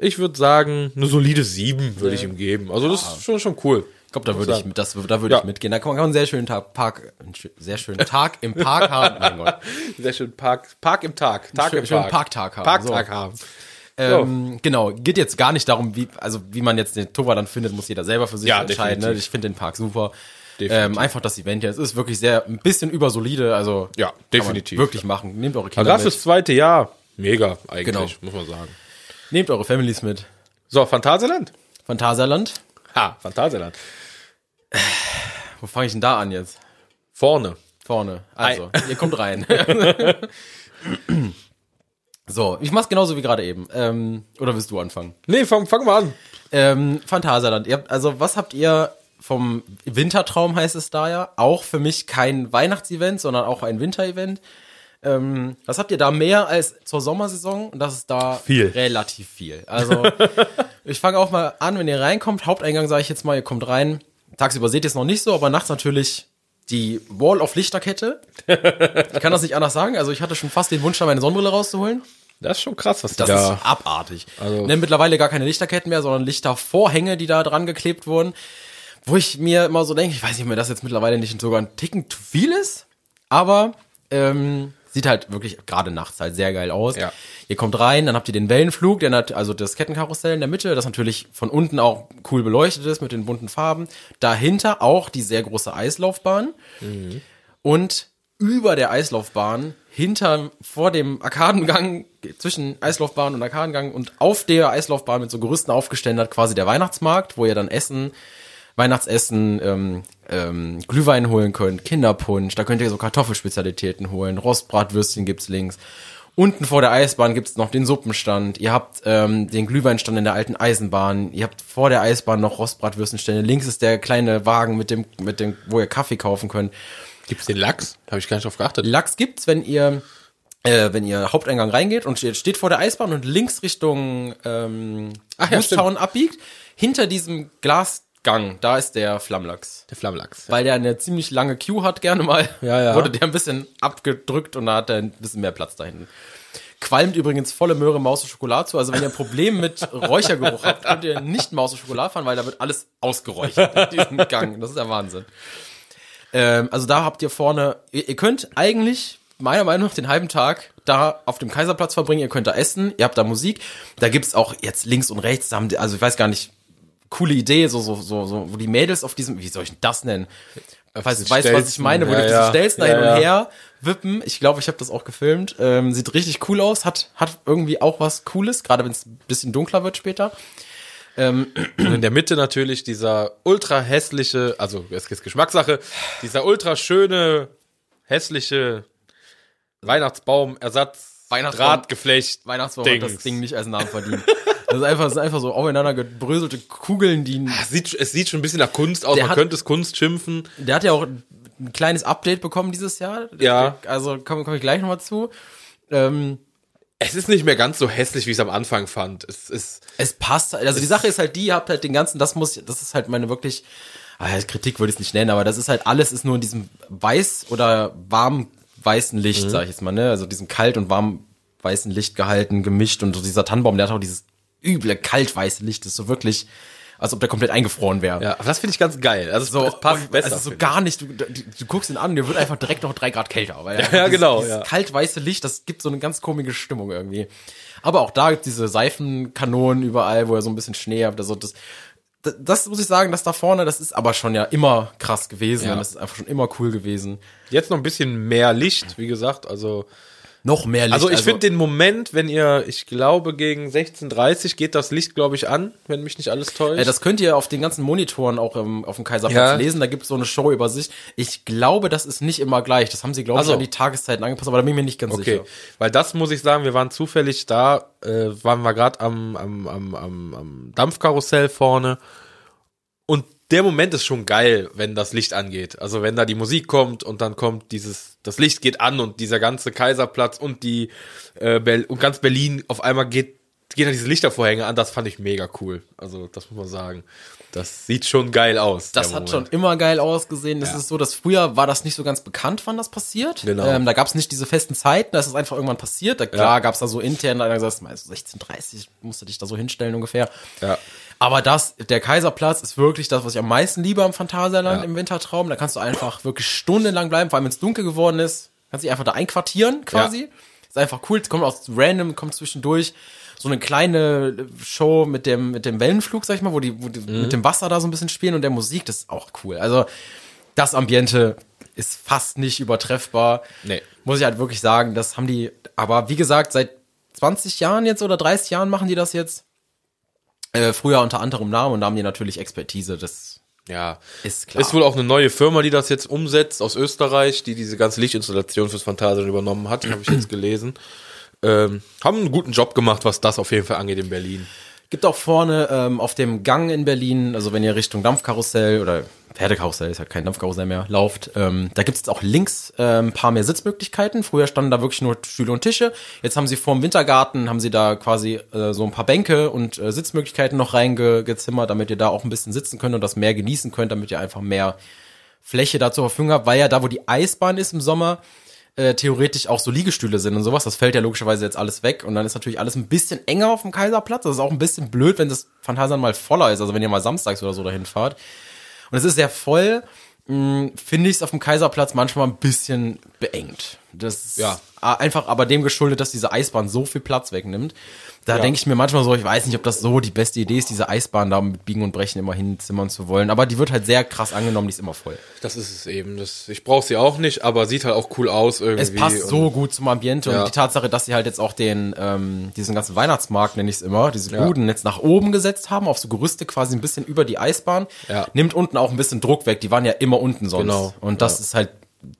ich würde sagen, eine solide 7 würde ich ihm geben. Also das ist schon, schon cool. Ich glaube, da würde ich das, da würde Ja. ich mitgehen. Da kann man einen sehr schönen Tag, Park, einen sehr schönen Tag im Park haben. Mein Gott. Sehr schön Park, Park im Tag. Tag Schön- im schönen Park. Parktag haben, Parktag so. haben. Ähm, genau, geht jetzt gar nicht darum, wie, also wie man jetzt den Tova dann findet, muss jeder selber für sich Ja, entscheiden. Ne? Ich finde den Park super. Ähm, einfach das Event jetzt ist wirklich sehr, ein bisschen übersolide, also Ja, definitiv. wirklich machen. Nehmt eure Aber Kinder gerade mit, fürs zweite Jahr, mega eigentlich, Genau. muss man sagen. nehmt eure Families mit. So, Phantasialand? Phantasialand, Ha, Phantasialand. wo fange ich denn da an jetzt? Vorne. Vorne. Also, ihr kommt rein. so, ich mach's genauso wie gerade eben. Ähm, oder willst du anfangen? Nee, fang, fang mal an. Ähm, Phantasialand. Ihr habt, also, was habt ihr vom Wintertraum heißt es da ja? Auch für mich kein Weihnachtsevent, sondern auch ein Winterevent. Ähm, was habt ihr da mehr als zur Sommersaison? Und das ist da Viel. relativ viel. Also, ich fange auch mal an, wenn ihr reinkommt. Haupteingang sage ich jetzt mal, ihr kommt rein. Tagsüber seht ihr es noch nicht so, aber nachts natürlich die Wall of Lichterkette. Ich kann das nicht anders sagen. Also, ich hatte schon fast den Wunsch, da meine Sonnenbrille rauszuholen. Das ist schon krass, was Das da... ist abartig. Also- ne, mittlerweile gar keine Lichterketten mehr, sondern Lichtervorhänge, die da dran geklebt wurden. Wo ich mir immer so denke, ich weiß nicht, ob mir das jetzt mittlerweile nicht sogar ein Ticken zu viel ist, aber ähm, sieht halt wirklich gerade nachts halt sehr geil aus. Ja. Ihr kommt rein, dann habt ihr den Wellenflug, der hat also das Kettenkarussell in der Mitte, das natürlich von unten auch cool beleuchtet ist mit den bunten Farben. Dahinter auch die sehr große Eislaufbahn. Und über der Eislaufbahn, hinter, vor dem Arkadengang, zwischen Eislaufbahn und Arkadengang und auf der Eislaufbahn mit so Gerüsten aufgeständert quasi der Weihnachtsmarkt, wo ihr dann Essen, Weihnachtsessen, ähm, ähm, Glühwein holen könnt, Kinderpunsch, da könnt ihr so Kartoffelspezialitäten holen, Rostbratwürstchen gibt's links. Unten vor der Eisbahn gibt's noch den Suppenstand. Ihr habt ähm, den Glühweinstand in der alten Eisenbahn. Ihr habt vor der Eisbahn noch Rostbratwürstenstände. Links ist der kleine Wagen mit dem, mit dem, wo ihr Kaffee kaufen könnt. Gibt's den Lachs? Habe ich gar nicht drauf geachtet. Lachs gibt's, wenn ihr äh, wenn ihr Haupteingang reingeht und steht, steht vor der Eisbahn und links Richtung ähm, Ach ja, abbiegt, hinter diesem Glasgang, da ist der Flammlachs. Der Flammlachs. Weil der eine ziemlich lange Queue hat, gerne mal, Ja, ja. wurde der ein bisschen abgedrückt und da hat er ein bisschen mehr Platz da hinten. Qualmt übrigens volle Möhre Maus und Schokolade zu. Also wenn ihr ein Problem mit Räuchergeruch habt, könnt ihr nicht Maus und Schokolade fahren, weil da wird alles ausgeräuchert in diesem Gang. Das ist der Wahnsinn. Ähm, also da habt ihr vorne, ihr, ihr könnt eigentlich meiner Meinung nach den halben Tag da auf dem Kaiserplatz verbringen, ihr könnt da essen, ihr habt da Musik, da gibt's auch jetzt links und rechts, da haben die, also ich weiß gar nicht, coole Idee, so, so, so, so, wo die Mädels auf diesem, wie soll ich denn das nennen? Weißt, den weißt du, was ich meine, wo ja, die diese ja. Stelzen da Ja, hin und her wippen. Ich glaube, ich habe das auch gefilmt. Ähm, sieht richtig cool aus, hat, hat irgendwie auch was Cooles, gerade wenn es ein bisschen dunkler wird später. Und in der Mitte natürlich dieser ultra hässliche, also es ist Geschmackssache, dieser ultra schöne, hässliche Weihnachtsbaum-Ersatz, Weihnachtsbaum- Drahtgeflecht. Weihnachtsbaum Dings. hat das Ding nicht als Namen verdient. Das ist einfach, das sind einfach so aufeinander gebröselte Kugeln, die Es sieht, es sieht schon ein bisschen nach Kunst aus, man hat- könnte es Kunst schimpfen. Der hat ja auch ein kleines Update bekommen dieses Jahr. Ja. Also komme komm ich gleich nochmal zu. Ähm, Es ist nicht mehr ganz so hässlich, wie ich es am Anfang fand. Es ist, es passt. Also die Sache ist halt die, ihr habt halt den ganzen, das muss, das ist halt meine wirklich, ah, Kritik würde ich es nicht nennen, aber das ist halt alles ist nur in diesem weiß oder warm weißen Licht, sag ich jetzt mal, ne? Also diesem kalt und warm weißen Licht gehalten, gemischt und so dieser Tannenbaum, der hat auch dieses üble kaltweiße Licht, das ist so wirklich, als ob der komplett eingefroren wäre. ja, aber das finde ich ganz geil. Also So, es passt und- besser. Also so gar nicht, du, du, du guckst ihn an, dir wird einfach direkt noch drei Grad kälter. Weil einfach ja, dieses, genau, Dieses ja. kalt-weiße Licht, das gibt so eine ganz komische Stimmung irgendwie. Aber auch da gibt diese Seifenkanonen überall, wo er so ein bisschen Schnee habt. Also das, das, das muss ich sagen, das da vorne, das ist aber schon ja immer krass gewesen. Ja. Das ist einfach schon immer cool gewesen. Jetzt noch ein bisschen mehr Licht, wie gesagt. Also, Noch mehr Licht. also ich finde den Moment, wenn ihr, ich glaube, gegen 16.30 geht das Licht, glaube ich, an, wenn mich nicht alles täuscht. Äh, das könnt ihr auf den ganzen Monitoren auch im, auf dem Kaiserplatz Ja. lesen. Da gibt es so eine Showübersicht. Ich glaube, das ist nicht immer gleich. Das haben sie, glaube ich, Also. an die Tageszeiten angepasst, aber da bin ich mir nicht ganz Okay, sicher. weil das muss ich sagen, wir waren zufällig da, äh, waren wir gerade am, am, am, am, am Dampfkarussell vorne und der Moment ist schon geil, wenn das Licht angeht. Also wenn da die Musik kommt und dann kommt dieses, das Licht geht an und dieser ganze Kaiserplatz und die äh, Bel und ganz Berlin auf einmal geht gehen da diese Lichtervorhänge an, das fand ich mega cool. Also, das muss man sagen. Das sieht schon geil aus. Das hat Moment. schon immer geil ausgesehen. Es Ja. ist so, dass früher war das nicht so ganz bekannt, wann das passiert. Genau. Ähm, da gab es nicht diese festen Zeiten, da ist es einfach irgendwann passiert. Da, klar gab es da so intern, da hat gesagt, meist 16.30 musst du dich da so hinstellen ungefähr. Ja. Aber das, der Kaiserplatz ist wirklich das, was ich am meisten liebe am Phantasialand Ja. im Wintertraum. Da kannst du einfach wirklich stundenlang bleiben, vor allem wenn es dunkel geworden ist. Kannst dich einfach da einquartieren quasi. Ist einfach cool. Es kommt aus random, kommt zwischendurch so eine kleine Show mit dem, mit dem Wellenflug, sag ich mal, wo die, wo die Mhm. mit dem Wasser da so ein bisschen spielen und der Musik, das ist auch cool. Also, das Ambiente ist fast nicht übertreffbar. Nee. Muss ich halt wirklich sagen, das haben die, aber wie gesagt, seit 20 Jahren jetzt oder 30 Jahren machen die das jetzt. Äh, früher unter anderem Namen und da haben die natürlich Expertise, das Ja. ist klar. Ist wohl auch eine neue Firma, die das jetzt umsetzt aus Österreich, die diese ganze Lichtinstallation fürs Phantasialand übernommen hat, habe ich jetzt gelesen. Ähm, haben einen guten Job gemacht, was das auf jeden Fall angeht in Berlin. Gibt auch vorne ähm, auf dem Gang in Berlin, also wenn ihr Richtung Dampfkarussell oder Pferdekarussell, ist ja kein Dampfkarussell mehr, lauft, ähm, da gibt's auch links ähm, ein paar mehr Sitzmöglichkeiten. Früher standen da wirklich nur Stühle und Tische. Jetzt haben sie vorm Wintergarten, haben sie da quasi äh, so ein paar Bänke und äh, Sitzmöglichkeiten noch reingezimmert, damit ihr da auch ein bisschen sitzen könnt und das mehr genießen könnt, damit ihr einfach mehr Fläche da zur Verfügung habt, weil ja da, wo die Eisbahn ist im Sommer, äh, theoretisch auch so Liegestühle sind und sowas. Das fällt ja logischerweise jetzt alles weg und dann ist natürlich alles ein bisschen enger auf dem Kaiserplatz. Das ist auch ein bisschen blöd, wenn das Phantasialand mal voller ist, also wenn ihr mal samstags oder so dahin fahrt. Und es ist sehr voll, mh, finde ich es auf dem Kaiserplatz manchmal ein bisschen beengt. Das ist Ja. einfach aber dem geschuldet, dass diese Eisbahn so viel Platz wegnimmt. Da Ja. denke ich mir manchmal so, ich weiß nicht, ob das so die beste Idee ist, diese Eisbahn da mit Biegen und Brechen immer hinzimmern zu wollen. Aber die wird halt sehr krass angenommen, die ist immer voll. Das ist es eben. Das, ich brauche sie auch nicht, aber sieht halt auch cool aus irgendwie. Es passt so gut zum Ambiente Ja. und die Tatsache, dass sie halt jetzt auch den, ähm, diesen ganzen Weihnachtsmarkt, nenne ich es immer, diese Ja. Buden jetzt nach oben gesetzt haben, auf so Gerüste quasi ein bisschen über die Eisbahn, Ja. nimmt unten auch ein bisschen Druck weg. Die waren ja immer unten sonst. Genau. Und das Ja. ist halt,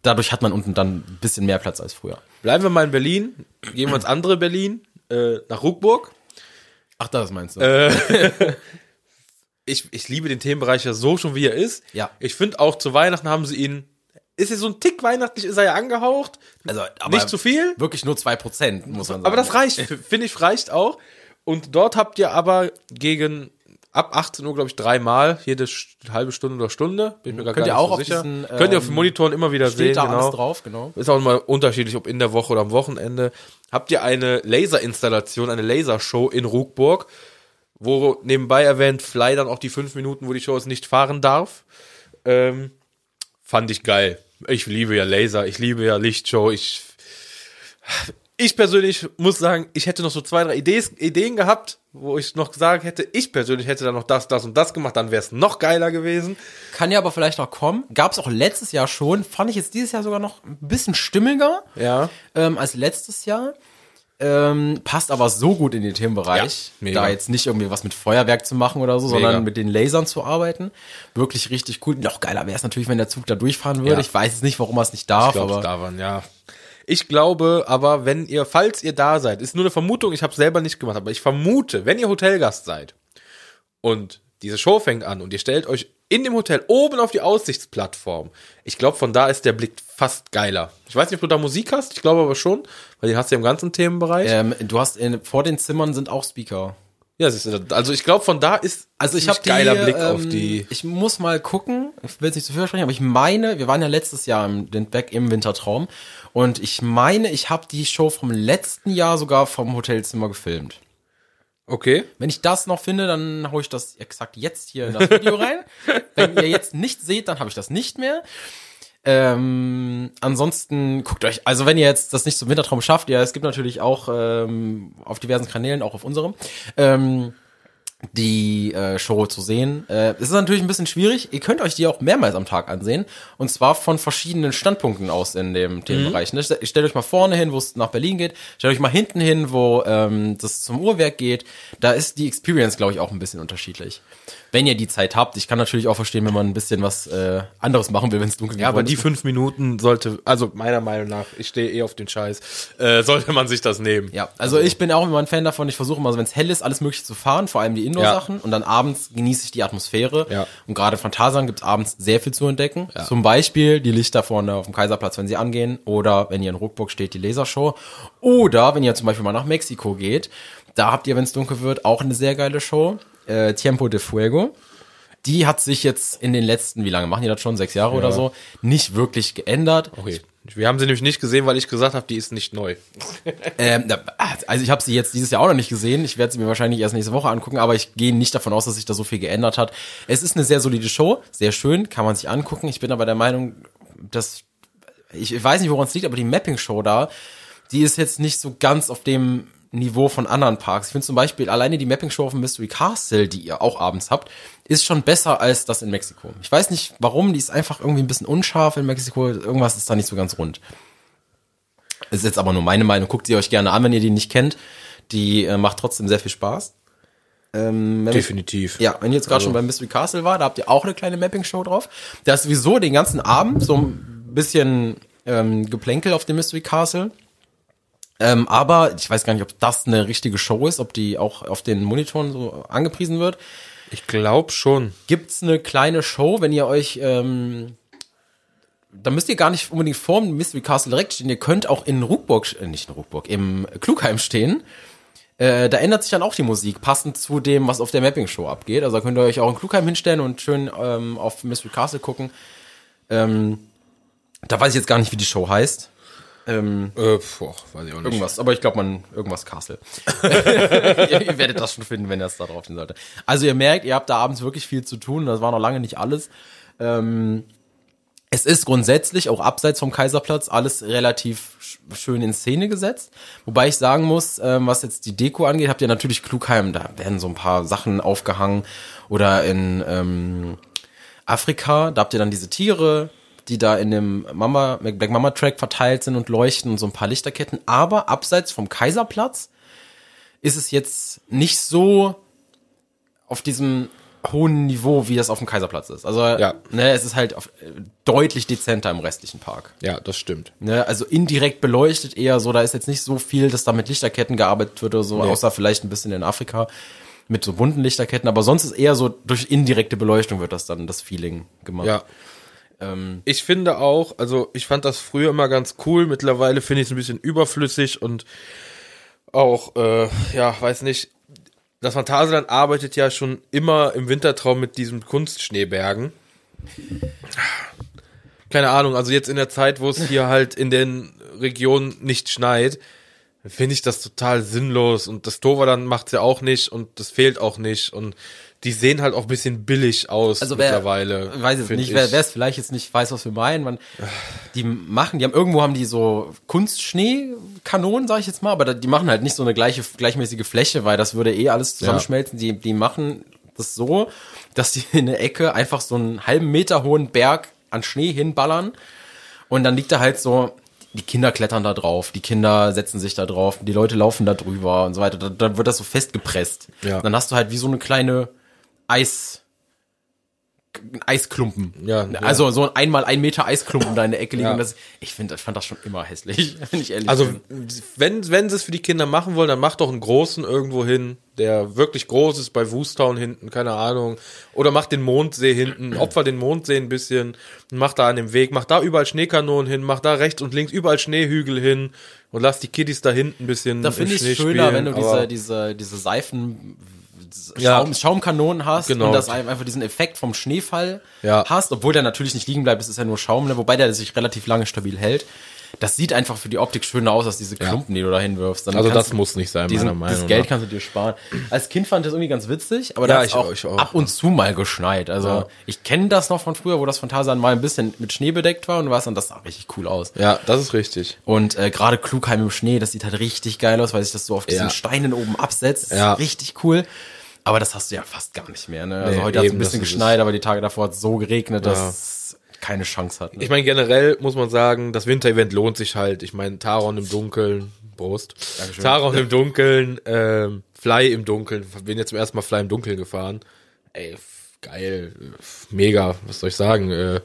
dadurch hat man unten dann ein bisschen mehr Platz als früher. Bleiben wir mal in Berlin. Gehen wir ins andere Berlin, äh, nach Ruckburg. Ach, das meinst du? Ich, ich liebe den Themenbereich ja so schon, wie er ist. Ja. Ich finde auch zu Weihnachten haben sie ihn. Ist er so ein Tick weihnachtlich, ist er ja angehaucht. Also, aber nicht zu viel. Wirklich nur zwei Prozent, muss man sagen. Aber das reicht, finde ich, reicht auch. Und dort habt ihr aber gegen ab 18 Uhr, glaube ich, dreimal, jede halbe Stunde oder Stunde. Bin ich mir gar Könnt gar ihr nicht auch so auf sicher. diesen, Könnt ihr auf ähm, den Monitoren immer wieder Steht sehen. da genau. alles drauf, genau. Ist auch immer unterschiedlich, ob in der Woche oder am Wochenende. Habt ihr eine Laserinstallation, eine Lasershow in Ruckburg, wo nebenbei erwähnt Fly dann auch die fünf Minuten, wo die Show es nicht fahren darf. Ähm, fand ich geil. Ich liebe ja Laser, ich liebe ja Lichtshow. Ich, ich persönlich muss sagen, ich hätte noch so zwei, drei Ideen, Ideen gehabt, wo ich noch gesagt hätte, ich persönlich hätte dann noch das, das und das gemacht, dann wäre es noch geiler gewesen. Kann ja aber vielleicht auch kommen. Gab es auch letztes Jahr schon. Fand ich jetzt dieses Jahr sogar noch ein bisschen stimmiger Ja. ähm, als letztes Jahr. Ähm, passt aber so gut in den Themenbereich, Ja, da jetzt nicht irgendwie was mit Feuerwerk zu machen oder so, Mega. sondern mit den Lasern zu arbeiten. Wirklich richtig cool. Noch geiler wäre es natürlich, wenn der Zug da durchfahren würde. Ja. Ich weiß jetzt nicht, warum er es nicht darf, Ich glaube, aber da waren, ja. Ich glaube aber, wenn ihr, falls ihr da seid, ist nur eine Vermutung, ich habe es selber nicht gemacht, aber ich vermute, wenn ihr Hotelgast seid und diese Show fängt an und ihr stellt euch in dem Hotel oben auf die Aussichtsplattform, ich glaube, von da ist der Blick fast geiler. Ich weiß nicht, ob du da Musik hast, ich glaube aber schon, weil den hast du ja im ganzen Themenbereich. ähm, du hast in, vor den Zimmern sind auch Speaker. Ja, also ich glaube, von da ist Also ich habe geiler die, Blick ähm, auf die. Ich muss mal gucken. Ich will jetzt nicht zu viel versprechen, aber ich meine, wir waren ja letztes Jahr im Lindbergh im Wintertraum und ich meine, ich habe die Show vom letzten Jahr sogar vom Hotelzimmer gefilmt. Okay. Wenn ich das noch finde, dann hau ich das exakt jetzt hier in das Video rein. Wenn ihr jetzt nicht seht, dann habe ich das nicht mehr. Ähm, ansonsten guckt euch, also wenn ihr jetzt das nicht zum Wintertraum schafft, ja, es gibt natürlich auch ähm, auf diversen Kanälen, auch auf unserem, ähm, die äh, Show zu sehen. Äh, es ist natürlich ein bisschen schwierig. Ihr könnt euch die auch mehrmals am Tag ansehen. Und zwar von verschiedenen Standpunkten aus in dem Themenbereich. Ne? Stellt euch mal vorne hin, wo es nach Berlin geht. Stellt euch mal hinten hin, wo ähm, das zum Uhrwerk geht. Da ist die Experience, glaube ich, auch ein bisschen unterschiedlich. wenn ihr die Zeit habt. Ich kann natürlich auch verstehen, wenn man ein bisschen was äh, anderes machen will, wenn es dunkel Ja, aber geworden die ist. fünf Minuten sollte, also meiner Meinung nach, ich stehe eh auf den Scheiß, äh, sollte man sich das nehmen. Ja, also ich bin auch immer ein Fan davon. Ich versuche immer, so, wenn es hell ist, alles Mögliche zu fahren, vor allem die Indoor-Sachen. Und dann abends genieße ich die Atmosphäre. Ja. Und gerade von Tarzan gibt es abends sehr viel zu entdecken. Zum Beispiel die Lichter vorne auf dem Kaiserplatz, wenn sie angehen. Oder wenn ihr in Ruckburg steht, die Lasershow. Oder wenn ihr zum Beispiel mal nach Mexiko geht. Da habt ihr, wenn es dunkel wird, auch eine sehr geile Show. Äh, Tiempo de Fuego. Die hat sich jetzt in den letzten, wie lange machen die das schon? Sechs Jahre oder so? Nicht wirklich geändert. Okay. Wir haben sie nämlich nicht gesehen, weil ich gesagt habe, die ist nicht neu. Ähm, also ich habe sie jetzt dieses Jahr auch noch nicht gesehen. Ich werde sie mir wahrscheinlich erst nächste Woche angucken, aber ich gehe nicht davon aus, dass sich da so viel geändert hat. Es ist eine sehr solide Show, sehr schön, kann man sich angucken. Ich bin aber der Meinung, dass ich weiß nicht, woran es liegt, aber die Mapping-Show da, die ist jetzt nicht so ganz auf dem Niveau von anderen Parks. Ich finde zum Beispiel alleine die Mapping-Show auf dem Mystery Castle, die ihr auch abends habt, ist schon besser als das in Mexiko. Ich weiß nicht warum, die ist einfach irgendwie ein bisschen unscharf in Mexiko. Irgendwas ist da nicht so ganz rund. Ist jetzt aber nur meine Meinung. Guckt sie euch gerne an, wenn ihr die nicht kennt. Die äh, macht trotzdem sehr viel Spaß. Ähm, Definitiv. ja, wenn ihr jetzt gerade Also- schon beim Mystery Castle war, da habt ihr auch eine kleine Mapping-Show drauf. Da ist sowieso den ganzen Abend so ein bisschen ähm, Geplänkel auf dem Mystery Castle. Ähm, aber ich weiß gar nicht, ob das eine richtige Show ist, ob die auch auf den Monitoren so angepriesen wird. Ich glaube schon. Gibt's eine kleine Show, wenn ihr euch, ähm, da müsst ihr gar nicht unbedingt vor dem Mystery Castle direkt stehen. Ihr könnt auch in Ruckburg, äh, nicht in Ruckburg, im Klugheim stehen. Äh, da ändert sich dann auch die Musik, passend zu dem, was auf der Mapping-Show abgeht. Also da könnt ihr euch auch in Klugheim hinstellen und schön ähm, auf Mystery Castle gucken. Ähm, da weiß ich jetzt gar nicht, wie die Show heißt. Ähm, Äh, boah, weiß ich auch nicht. Irgendwas, aber ich glaube, man, irgendwas Castle. ihr, ihr werdet das schon finden, wenn ihr es da drauf sollte. Also ihr merkt, ihr habt da abends wirklich viel zu tun, das war noch lange nicht alles. Ähm, es ist grundsätzlich, auch abseits vom Kaiserplatz, alles relativ sch- schön in Szene gesetzt. Wobei ich sagen muss, ähm, was jetzt die Deko angeht, habt ihr natürlich Klugheim, da werden so ein paar Sachen aufgehangen. Oder in ähm, Afrika, da habt ihr dann diese Tiere, die da in dem Mama, Black Mama Track verteilt sind und leuchten und so ein paar Lichterketten. Aber abseits vom Kaiserplatz ist es jetzt nicht so auf diesem hohen Niveau, wie das auf dem Kaiserplatz ist. Also, Ja. ne, es ist halt auf, deutlich dezenter im restlichen Park. Ja, das stimmt. Ne, also indirekt beleuchtet eher so, da ist jetzt nicht so viel, dass da mit Lichterketten gearbeitet wird oder so, Nee. außer vielleicht ein bisschen in Afrika mit so bunten Lichterketten, aber sonst ist eher so durch indirekte Beleuchtung wird das dann das Feeling gemacht. Ja. Ich finde auch, also ich fand das früher immer ganz cool, mittlerweile finde ich es ein bisschen überflüssig und auch, äh, ja, weiß nicht, das Phantasialand arbeitet ja schon immer im Wintertraum mit diesen Kunstschneebergen. Keine Ahnung, also jetzt in der Zeit, wo es hier halt in den Regionen nicht schneit, finde ich das total sinnlos. Und das Toverland macht's ja auch nicht und das fehlt auch nicht. Und die sehen halt auch ein bisschen billig aus Also wer, mittlerweile. weiß jetzt nicht, ich. wer es vielleicht jetzt nicht weiß, was wir meinen, man, die machen, die haben irgendwo haben die so Kunstschneekanonen, sag ich jetzt mal, aber da, die machen halt nicht so eine gleiche gleichmäßige Fläche, weil das würde eh alles zusammenschmelzen. Die die machen das so, dass die in der Ecke einfach so einen halben Meter hohen Berg an Schnee hinballern und dann liegt da halt so die Kinder klettern da drauf, die Kinder setzen sich da drauf, die Leute laufen da drüber und so weiter. Da, dann wird das so festgepresst. Ja. Dann hast du halt wie so eine kleine Eis, ein Eisklumpen. Ja, ja. Also so ein einmal ein Meter Eisklumpen da in der Ecke liegen. Ja. Das, ich finde, ich fand das schon immer hässlich, wenn ich ehrlich Also, bin. wenn, wenn sie es für die Kinder machen wollen, dann macht doch einen großen irgendwo hin, der wirklich groß ist bei Woostown hinten, keine Ahnung. Oder macht den Mondsee hinten, opfer den Mondsee ein bisschen, und macht da an dem Weg, macht da überall Schneekanonen hin, macht da rechts und links überall Schneehügel hin und lasst die Kiddies da hinten ein bisschen Da finde ich es schöner, spielen, wenn du diese, diese, diese Seifen, Ja. Schaum, Schaumkanonen hast Genau. und das einfach diesen Effekt vom Schneefall Ja. hast, obwohl der natürlich nicht liegen bleibt, es ist ja nur Schaum, ne? wobei der sich relativ lange stabil hält. Das sieht einfach für die Optik schöner aus, als diese Klumpen, die du da hinwirfst. Dann Also das du- muss nicht sein, diesen, meiner Meinung Das Geld nach. kannst du dir sparen. Als Kind fand ich das irgendwie ganz witzig, aber Ja, da hat ich auch, auch, ab und zu mal geschneit. Also Ja. ich kenne das noch von früher, wo das Phantasialand mal ein bisschen mit Schnee bedeckt war und du weißt dann, das sah richtig cool aus. Ja, das ist richtig. Und äh, gerade Klugheim im Schnee, das sieht halt richtig geil aus, weil sich das so auf diesen Ja. Steinen oben absetzt. Ja. Richtig cool. Aber das hast du ja fast gar nicht mehr. Ne? Also Nee, heute hat es ein bisschen geschneit, aber die Tage davor hat es so geregnet, dass es keine Chance hat. Ne? Ich meine, generell muss man sagen, das Winter-Event lohnt sich halt. Ich meine, Taron im Dunkeln, Prost. Dankeschön. Taron im Dunkeln, ähm, Fly im Dunkeln. Bin jetzt zum ersten Mal Fly im Dunkeln gefahren. Ey, geil, äh, mega, was soll ich sagen? Äh,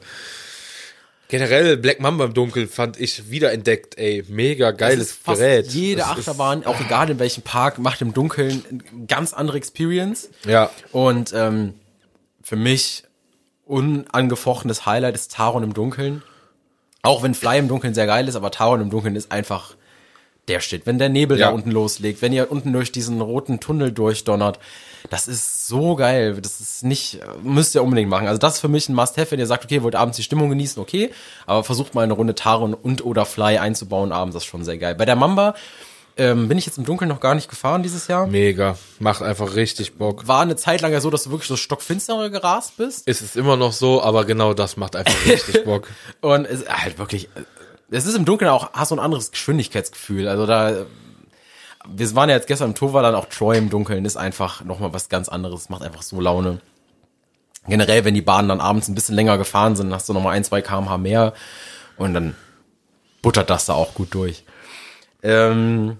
generell Black Mamba im Dunkeln fand ich wiederentdeckt, ey, mega geiles fast Gerät. Jede Das Achterbahn, auch egal in welchem Park, macht im Dunkeln eine ganz andere Experience. Ja, Und ähm, für mich unangefochtenes Highlight ist Taron im Dunkeln. Auch wenn Fly im Dunkeln sehr geil ist, aber Taron im Dunkeln ist einfach der Shit. Wenn der Nebel Ja. da unten loslegt, wenn ihr unten durch diesen roten Tunnel durchdonnert, das ist so geil. Das ist nicht, müsst ihr unbedingt machen. Also das ist für mich ein Must-Have, wenn ihr sagt, okay, wollt abends die Stimmung genießen, okay, aber versucht mal eine Runde Taron und oder Fly einzubauen abends, das ist schon sehr geil. Bei der Mamba ähm, bin ich jetzt im Dunkeln noch gar nicht gefahren dieses Jahr. mega, macht einfach richtig Bock. War eine Zeit lang ja so, dass du wirklich so stockfinstere gerast bist. Es ist immer noch so, aber genau das macht einfach richtig Bock. Und es ist halt wirklich, es ist im Dunkeln auch, hast du ein anderes Geschwindigkeitsgefühl. Also da, wir waren ja jetzt gestern im Torwart, auch Troy im Dunkeln ist einfach nochmal was ganz anderes, macht einfach so Laune. Generell, wenn die Bahnen dann abends ein bisschen länger gefahren sind, hast du nochmal ein, zwei kmh mehr und dann buttert das da auch gut durch. Ähm,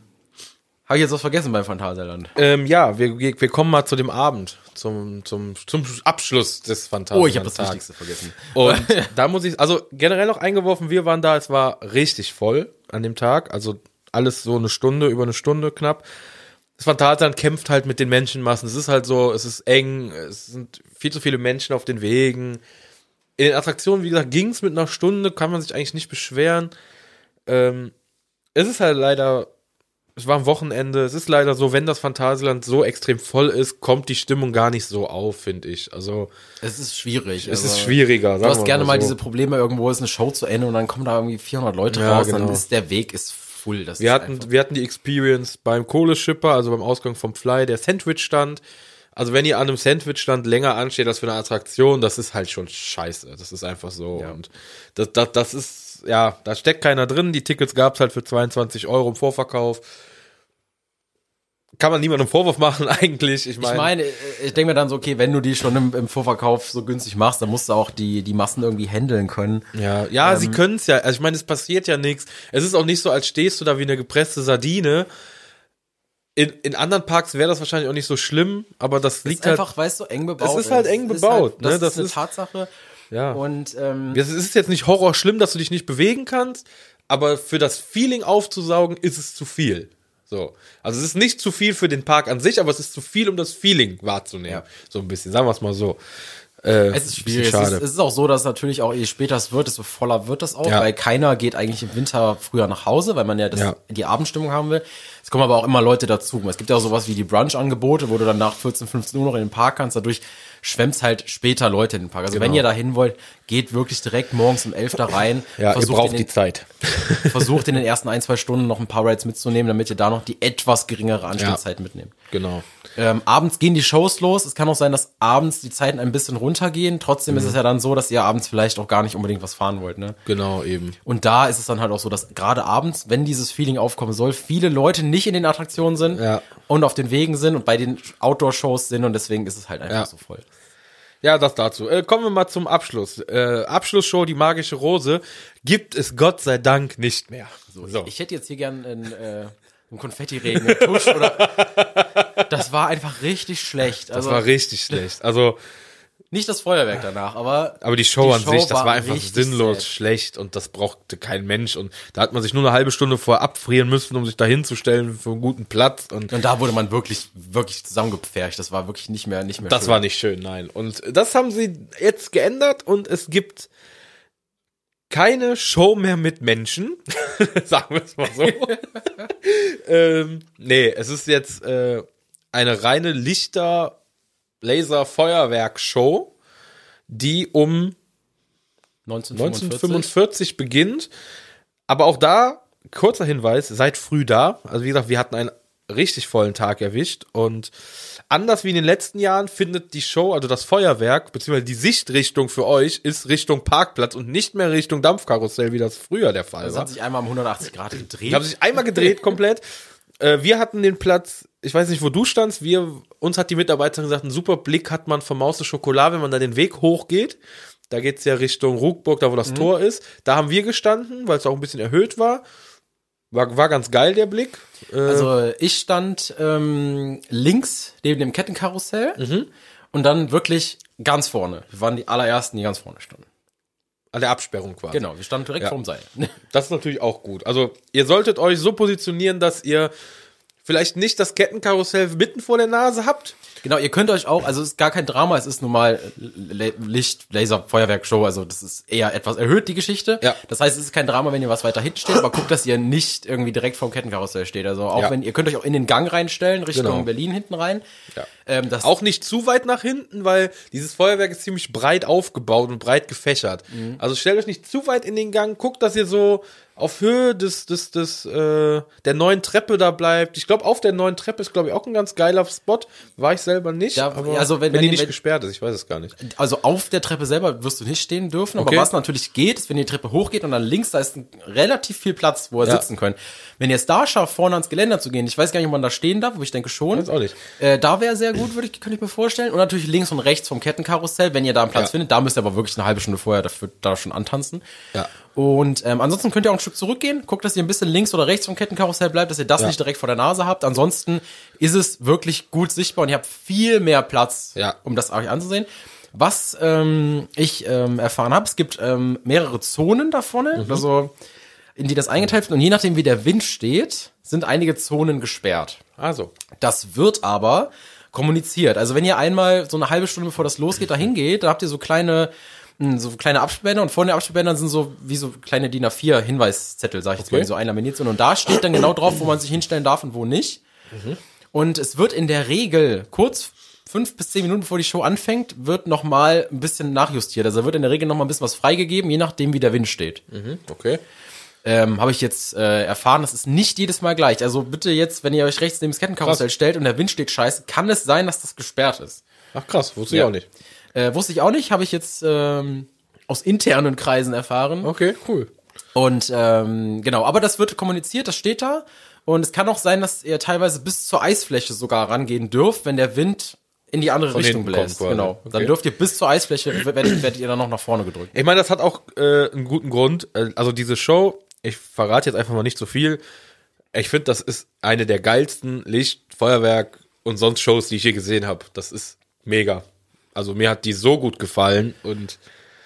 habe ich jetzt was vergessen beim Phantasialand? Ähm, ja, wir, wir kommen mal zu dem Abend, zum, zum, zum Abschluss des Phantasialand. Oh, ich habe das Wichtigste vergessen. Und da muss ich, also generell noch eingeworfen, wir waren da, es war richtig voll an dem Tag, also alles so eine Stunde, über eine Stunde knapp. Das Phantasialand kämpft halt mit den Menschenmassen. Es ist halt so, es ist eng, es sind viel zu viele Menschen auf den Wegen. In den Attraktionen, wie gesagt, ging's mit einer Stunde, kann man sich eigentlich nicht beschweren. Ähm, es ist halt leider, es war am Wochenende, es ist leider so, wenn das Phantasialand so extrem voll ist, kommt die Stimmung gar nicht so auf, finde ich. Also, Es ist schwierig. es also- ist schwieriger. Du hast gerne mal so. diese Probleme, irgendwo ist eine Show zu Ende und dann kommen da irgendwie 400 Leute Ja, raus, genau. dann ist der Weg ist full. Das Wir hatten, wir hatten die Experience beim Kohleschipper, also beim Ausgang vom Fly, der Sandwich-Stand. Also wenn ihr an einem Sandwich-Stand länger ansteht als für eine Attraktion, das ist halt schon scheiße. Das ist einfach so. Ja. Und das, das, das ist, ja, da steckt keiner drin. Die Tickets gab's halt für 22 Euro im Vorverkauf. Kann man niemandem Vorwurf machen eigentlich. Ich ich meine, meine, äh, ich denke mir dann so, okay, wenn du die schon im, im Vorverkauf so günstig machst, dann musst du auch die, die Massen irgendwie handeln können. Ja, ja, Ähm, sie können's ja. Also ich meine, es passiert ja nichts. Es ist auch nicht so, als stehst du da wie eine gepresste Sardine. In, in anderen Parks wäre das wahrscheinlich auch nicht so schlimm, aber das Ist liegt halt. einfach, weißt du, eng bebaut. Es ist halt eng bebaut, das ne, ist das eine ist- Tatsache. Ja. Und ähm, Es ist jetzt nicht Horror schlimm, dass du dich nicht bewegen kannst, aber für das Feeling aufzusaugen ist es zu viel. So. Also es ist nicht zu viel für den Park an sich, aber es ist zu viel, um das Feeling wahrzunehmen. Ja. So ein bisschen, sagen wir es mal so. Äh, es ist schwierig. Es Schade. ist, es ist auch so, dass natürlich auch, je später es wird, desto voller wird das auch, Ja. weil keiner geht eigentlich im Winter früher nach Hause, weil man ja, das, Ja. die Abendstimmung haben will. Es kommen aber auch immer Leute dazu. Es gibt ja auch sowas wie die Brunch-Angebote, wo du dann nach 14, 15 Uhr noch in den Park kannst. Dadurch schwemmt's halt später Leute in den Park. Also wenn Genau. ihr da hin wollt, geht wirklich direkt morgens um 11 da rein. ja, ihr braucht in die den, Zeit. versucht in den ersten ein, zwei Stunden noch ein paar Rides mitzunehmen, damit ihr da noch die etwas geringere Anstehzeit mitnehmt. Genau. Ähm, abends gehen die Shows los. Es kann auch sein, dass abends die Zeiten ein bisschen runtergehen. Trotzdem ist es ja dann so, dass ihr abends vielleicht auch gar nicht unbedingt was fahren wollt. Ne? Genau, eben. Und da ist es dann halt auch so, dass gerade abends, wenn dieses Feeling aufkommen soll, viele Leute nicht in den Attraktionen sind Ja. und auf den Wegen sind und bei den Outdoor-Shows sind und deswegen ist es halt einfach Ja. so voll. Ja, das dazu. Äh, kommen wir mal zum Abschluss. Äh, Abschlussshow, die magische Rose, gibt es Gott sei Dank nicht mehr. So, Ich hätte jetzt hier gern einen, äh, einen Konfettiregen, einen Tusch oder. Das war einfach richtig schlecht. Das Also war richtig schlecht. Also, nicht das Feuerwerk danach, aber. aber die Show Die an Show sich, das war war einfach sinnlos sad. schlecht und das brauchte kein Mensch. Und da hat man sich nur eine halbe Stunde vorher abfrieren müssen, um sich da hinzustellen für einen guten Platz. Und Und da wurde man wirklich, wirklich zusammengepfercht. Das war wirklich nicht mehr, nicht mehr das schön. war nicht schön, nein. Und das haben sie jetzt geändert und es gibt keine Show mehr mit Menschen. Sagen wir es mal so. ähm, nee, es ist jetzt äh, eine reine Lichter, Laser, Feuerwerk-Show, die um 1945. 1945 beginnt. Aber auch da, kurzer Hinweis, seid früh da. Also wie gesagt, wir hatten einen richtig vollen Tag erwischt und anders wie in den letzten Jahren findet die Show, also das Feuerwerk, beziehungsweise die Sichtrichtung für euch ist Richtung Parkplatz und nicht mehr Richtung Dampfkarussell, wie das früher der Fall Das war. hat sich einmal um 180 Grad gedreht. Die haben sich einmal gedreht komplett. Äh, wir hatten den Platz, ich weiß nicht, wo du standst, wir, uns hat die Mitarbeiterin gesagt, einen super Blick hat man vom Maus Schokolade, wenn man da den Weg hochgeht. Da geht's ja Richtung Ruckburg, da wo das Tor ist. Da haben wir gestanden, weil es auch ein bisschen erhöht war. War, war ganz geil, der Blick. Äh, Also ich stand ähm, links neben dem Kettenkarussell Mhm. und dann wirklich Ganz vorne. Wir waren die allerersten, die ganz vorne standen. An der Absperrung quasi. Genau, wir standen direkt Ja. vorm Seil. Das ist natürlich auch gut. Also ihr solltet euch so positionieren, dass ihr vielleicht nicht das Kettenkarussell mitten vor der Nase habt. Genau, ihr könnt euch auch, also es ist gar kein Drama, es ist nun mal Le Licht, Laser, Feuerwerk, Show, also das ist eher etwas erhöht, die Geschichte. Ja. Das heißt, es ist kein Drama, wenn ihr was weiter hinten steht, aber guckt, dass ihr nicht irgendwie direkt vorm Kettenkarussell steht. Also auch Ja. wenn, ihr könnt euch auch in den Gang reinstellen, Richtung Genau. Berlin hinten rein. Ja. Ähm, das Auch nicht zu weit nach hinten, weil dieses Feuerwerk ist ziemlich breit aufgebaut und breit gefächert. Also stellt euch nicht zu weit in den Gang, guckt, dass ihr so auf Höhe des, des, des, äh, der neuen Treppe da bleibt. Ich glaube, auf der neuen Treppe ist, glaube ich, auch ein ganz geiler Spot. War ich selber nicht. Ja, aber also wenn- wenn, wenn- die nicht wenn- gesperrt ist, ich weiß es gar nicht. Also auf der Treppe selber wirst du nicht stehen dürfen, Okay. aber was natürlich geht, ist, wenn die Treppe hochgeht und dann links, da ist ein, relativ viel Platz, wo ihr Ja. sitzen könnt. Wenn ihr es da schafft, vorne ans Geländer zu gehen, ich weiß gar nicht, ob man da stehen darf, aber ich denke schon. Weiß auch nicht. Äh, da wäre sehr gut, würde ich, könnte ich mir vorstellen. Und natürlich links und rechts vom Kettenkarussell, wenn ihr da einen Platz Ja. findet, da müsst ihr aber wirklich eine halbe Stunde vorher dafür da schon antanzen. Ja. Und ähm, ansonsten könnt ihr auch ein Stück zurückgehen. Guckt, dass ihr ein bisschen links oder rechts vom Kettenkarussell bleibt, dass ihr das Ja. nicht direkt vor der Nase habt. Ansonsten ist es wirklich gut sichtbar und ihr habt viel mehr Platz, Ja. um das euch anzusehen. Was ähm, ich ähm, erfahren habe, es gibt ähm, mehrere Zonen da vorne, Mhm. also in die das eingeteilt wird. Und je nachdem, wie der Wind steht, sind einige Zonen gesperrt. Also. Das wird aber kommuniziert. Also wenn ihr einmal so eine halbe Stunde bevor das losgeht da hingeht, da habt ihr so kleine so kleine Absperrbänder und vor den Absperrbändern sind so wie so kleine DIN A4 Hinweiszettel, sag ich jetzt Okay. mal, die so einlaminiert sind und da steht dann genau drauf, wo man sich hinstellen darf und wo nicht. Und es wird in der Regel kurz fünf bis zehn Minuten bevor die Show anfängt, wird noch mal ein bisschen nachjustiert. Also wird in der Regel noch mal ein bisschen was freigegeben, je nachdem wie der Wind steht Mhm, okay. ähm, habe ich jetzt äh, erfahren, das ist nicht jedes Mal gleich. Also bitte jetzt, wenn ihr euch rechts neben das Kettenkarussell stellt und der Wind steht scheiße, kann es sein, dass das gesperrt ist. Ach krass, wusste Ja. ich auch nicht. Äh, wusste ich auch nicht, habe ich jetzt ähm, aus internen Kreisen erfahren. Okay, cool. Und ähm, genau, aber das wird kommuniziert, das steht da. Und es kann auch sein, dass ihr teilweise bis zur Eisfläche sogar rangehen dürft, wenn der Wind in die andere Richtung hinten kommt bläst. Genau. Okay. Dann dürft ihr bis zur Eisfläche, werdet, werdet ihr dann noch nach vorne gedrückt. Ich meine, das hat auch äh, einen guten Grund. Äh, Also diese Show, ich verrate jetzt einfach mal nicht so viel. Ich finde, das ist eine der geilsten Licht-, Feuerwerk und sonst Shows, die ich je gesehen habe. Das ist mega. Also mir hat die so gut gefallen und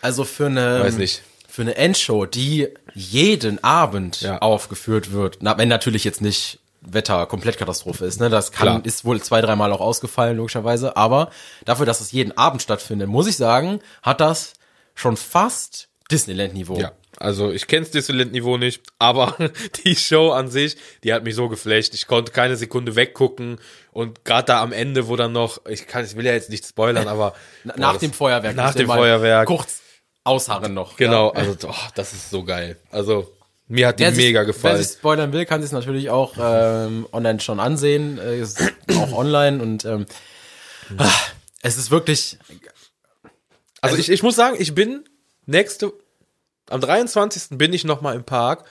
Also für eine, Weiß nicht. für eine Endshow, die jeden Abend Ja. aufgeführt wird, na, wenn natürlich jetzt nicht Wetter Komplettkatastrophe ist, ne, das kann, Klar. ist wohl zwei, dreimal auch ausgefallen, logischerweise, aber dafür, dass es jeden Abend stattfindet, muss ich sagen, hat das schon fast Disneyland-Niveau. ja. Also ich kenne das Disneyland-Niveau nicht, aber die Show an sich, die hat mich so geflecht. Ich konnte keine Sekunde weggucken und gerade da am Ende, wo dann noch, ich kann, ich will ja jetzt nicht spoilern, aber boah, Nach das- dem Feuerwerk. nach dem Feuerwerk. Kurz ausharren noch. Genau, Ja. also oh, das ist so geil. Also mir hat die Wer sich- mega Wer gefallen. sich spoilern will, kann sich natürlich auch ähm, online schon ansehen. Äh, ist auch online und ähm, ah, es ist wirklich Also ich, ich muss sagen, ich bin nächste, am 23. bin ich nochmal im Park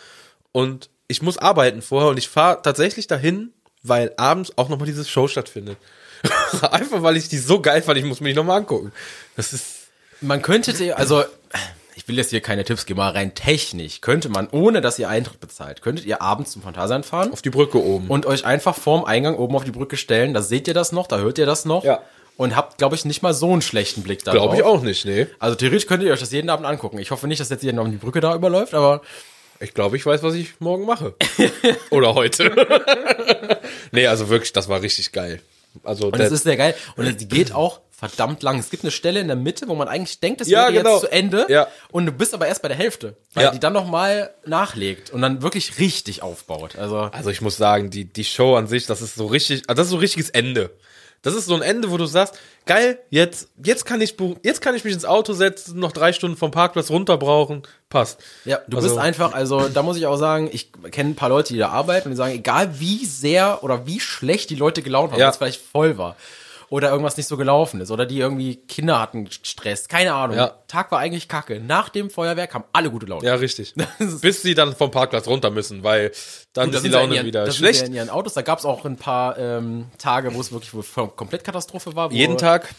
und ich muss arbeiten vorher und ich fahre tatsächlich dahin, weil abends auch nochmal diese Show stattfindet. Einfach weil ich die so geil fand, ich muss mich nochmal angucken. Das ist, Man könnte, also ich will jetzt hier keine Tipps geben, aber rein technisch könnte man, ohne dass ihr Eintritt bezahlt, könntet ihr abends zum Phantasialand fahren auf die Brücke oben. und euch einfach vorm Eingang oben auf die Brücke stellen. Da seht ihr das noch, da hört ihr das noch. Ja. Und habt, glaube ich, nicht mal so einen schlechten Blick da Glaube ich auch nicht, nee. Also theoretisch könntet ihr euch das jeden Abend angucken. Ich hoffe nicht, dass jetzt jeden Abend die Brücke da überläuft, aber Ich glaube, ich weiß, was ich morgen mache. Oder heute. nee, also wirklich, das war richtig geil. Also Und es ist sehr geil. Und es- die geht auch verdammt lang. Es gibt eine Stelle in der Mitte, wo man eigentlich denkt, es Ja, wäre genau. jetzt zu Ende. Ja. Und du bist aber erst bei der Hälfte. Weil Ja. die dann nochmal nachlegt und dann wirklich richtig aufbaut. Also, Also ich muss sagen, die, die Show an sich, das ist so richtig, also das ist so richtiges Ende. Das ist so ein Ende, wo du sagst, geil, jetzt, jetzt kann ich, jetzt kann ich mich ins Auto setzen, noch drei Stunden vom Parkplatz runter brauchen, passt. ja, du Also- bist einfach, also da muss ich auch sagen, ich kenne ein paar Leute, die da arbeiten und die sagen, egal wie sehr oder wie schlecht die Leute gelaunt haben, Ja. weil es vielleicht voll war. Oder irgendwas nicht so gelaufen ist. Oder die irgendwie Kinder hatten Stress. Keine Ahnung. Ja. Tag war eigentlich kacke. Nach dem Feuerwerk haben alle gute Laune. Ja, richtig. Bis sie dann vom Parkplatz runter müssen, weil dann Gut, ist die Laune ihren, wieder schlecht. in ihren Autos. Da gab es auch ein paar ähm, Tage, wo es wirklich komplett Katastrophe war. Wo, Jeden Tag.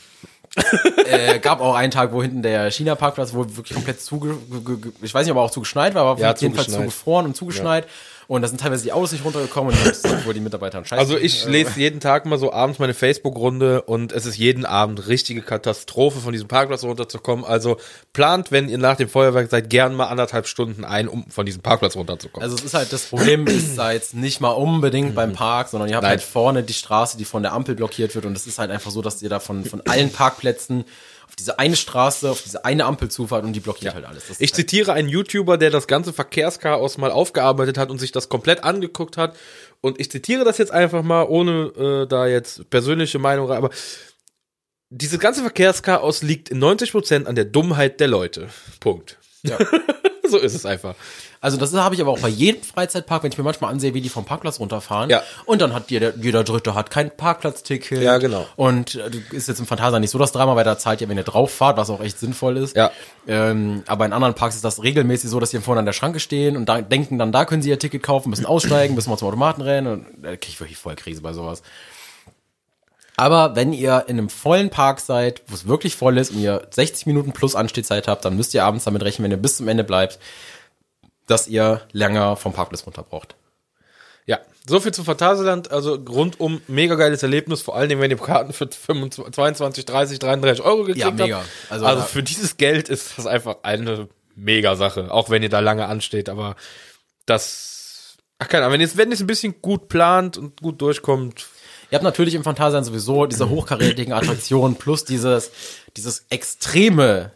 Äh, gab auch einen Tag, wo hinten der China-Parkplatz wohl wirklich komplett zuge... ge- ge- Ich weiß nicht, ob er auch zugeschneit war, aber Ja, jedenfalls zugefroren und zugeschneit. Und da sind teilweise die Autos nicht runtergekommen und das wo die Mitarbeiter einen Scheiß Also ich lese jeden Tag mal so abends meine Facebook-Runde und es ist jeden Abend richtige Katastrophe, von diesem Parkplatz runterzukommen. Also plant, wenn ihr nach dem Feuerwerk seid, gern mal anderthalb Stunden ein, um von diesem Parkplatz runterzukommen. Also es ist halt, das Problem ist da jetzt nicht mal unbedingt beim Park, sondern ihr habt Nein. halt vorne die Straße, die von der Ampel blockiert wird und es ist halt einfach so, dass ihr da von, von allen Parkplätzen auf diese eine Straße, auf diese eine Ampel zufahrt und die blockiert halt alles. Das Ich halt, zitiere einen YouTuber, der das ganze Verkehrschaos mal aufgearbeitet hat und sich das komplett angeguckt hat. Und ich zitiere das jetzt einfach mal, ohne äh, da jetzt persönliche Meinung, rein, aber dieses ganze Verkehrschaos liegt in 90% an der Dummheit der Leute. Punkt. ja. So ist es einfach. Also das habe ich aber auch bei jedem Freizeitpark, wenn ich mir manchmal ansehe, wie die vom Parkplatz runterfahren. Ja. Und dann hat jeder, jeder Dritte hat kein Parkplatzticket. Ja, genau. Und äh, ist jetzt im Phantasa nicht so das Drama, weil da zahlt ihr, wenn ihr drauf fahrt, was auch echt sinnvoll ist. Ja. Ähm, aber in anderen Parks ist das regelmäßig so, dass die vorne an der Schranke stehen und da denken dann, da können sie ihr Ticket kaufen, müssen aussteigen, müssen mal zum Automaten rennen und da krieg ich wirklich voll Krise bei sowas. Aber wenn ihr in einem vollen Park seid, wo es wirklich voll ist und ihr 60 Minuten plus Anstehzeit habt, dann müsst ihr abends damit rechnen, wenn ihr bis zum Ende bleibt, dass ihr länger vom Parkplatz runter braucht. Ja, so viel zu Phantasialand. Also rundum mega geiles Erlebnis. Vor allen Dingen, wenn ihr Karten für 25, 22, 30, 33 Euro gekriegt Ja, mega. habt. Also, Also, ja. für dieses Geld ist das einfach eine mega Sache. Auch wenn ihr da lange ansteht. Aber das, ach keine Ahnung, wenn ihr es wenn ihr es ein bisschen gut plant und gut durchkommt. Ihr habt natürlich im Phantasialand sowieso diese hochkarätigen Attraktionen plus dieses, dieses extreme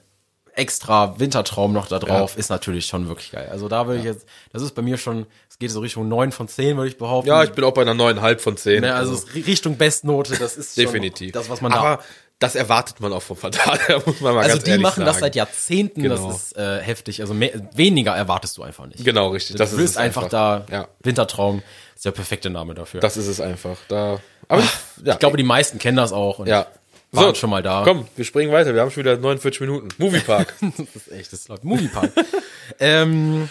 extra Wintertraum noch da drauf ist natürlich schon wirklich geil. Also da würde ich jetzt, das ist bei mir schon, es geht so Richtung 9 von 10, würde ich behaupten. Ja, ich bin auch bei einer 9,5 von 10. Ne, also ist Richtung Bestnote, das ist definitiv. das, was man da Aber das erwartet man auch vom Phantasialand, muss man mal Also ganz die ehrlich machen sagen. das seit Jahrzehnten, Genau. das ist äh, heftig. Also mehr, weniger erwartest du einfach nicht. Genau, richtig. Du willst einfach, da Ja, Wintertraum ist der perfekte Name dafür. das ist es einfach. Da, aber ich, ja, ich glaube, die meisten kennen das auch und ja. Waren schon mal da. Komm, wir springen weiter. Wir haben schon wieder 49 Minuten. Moviepark. Das ist echt, das läuft. Moviepark. ähm,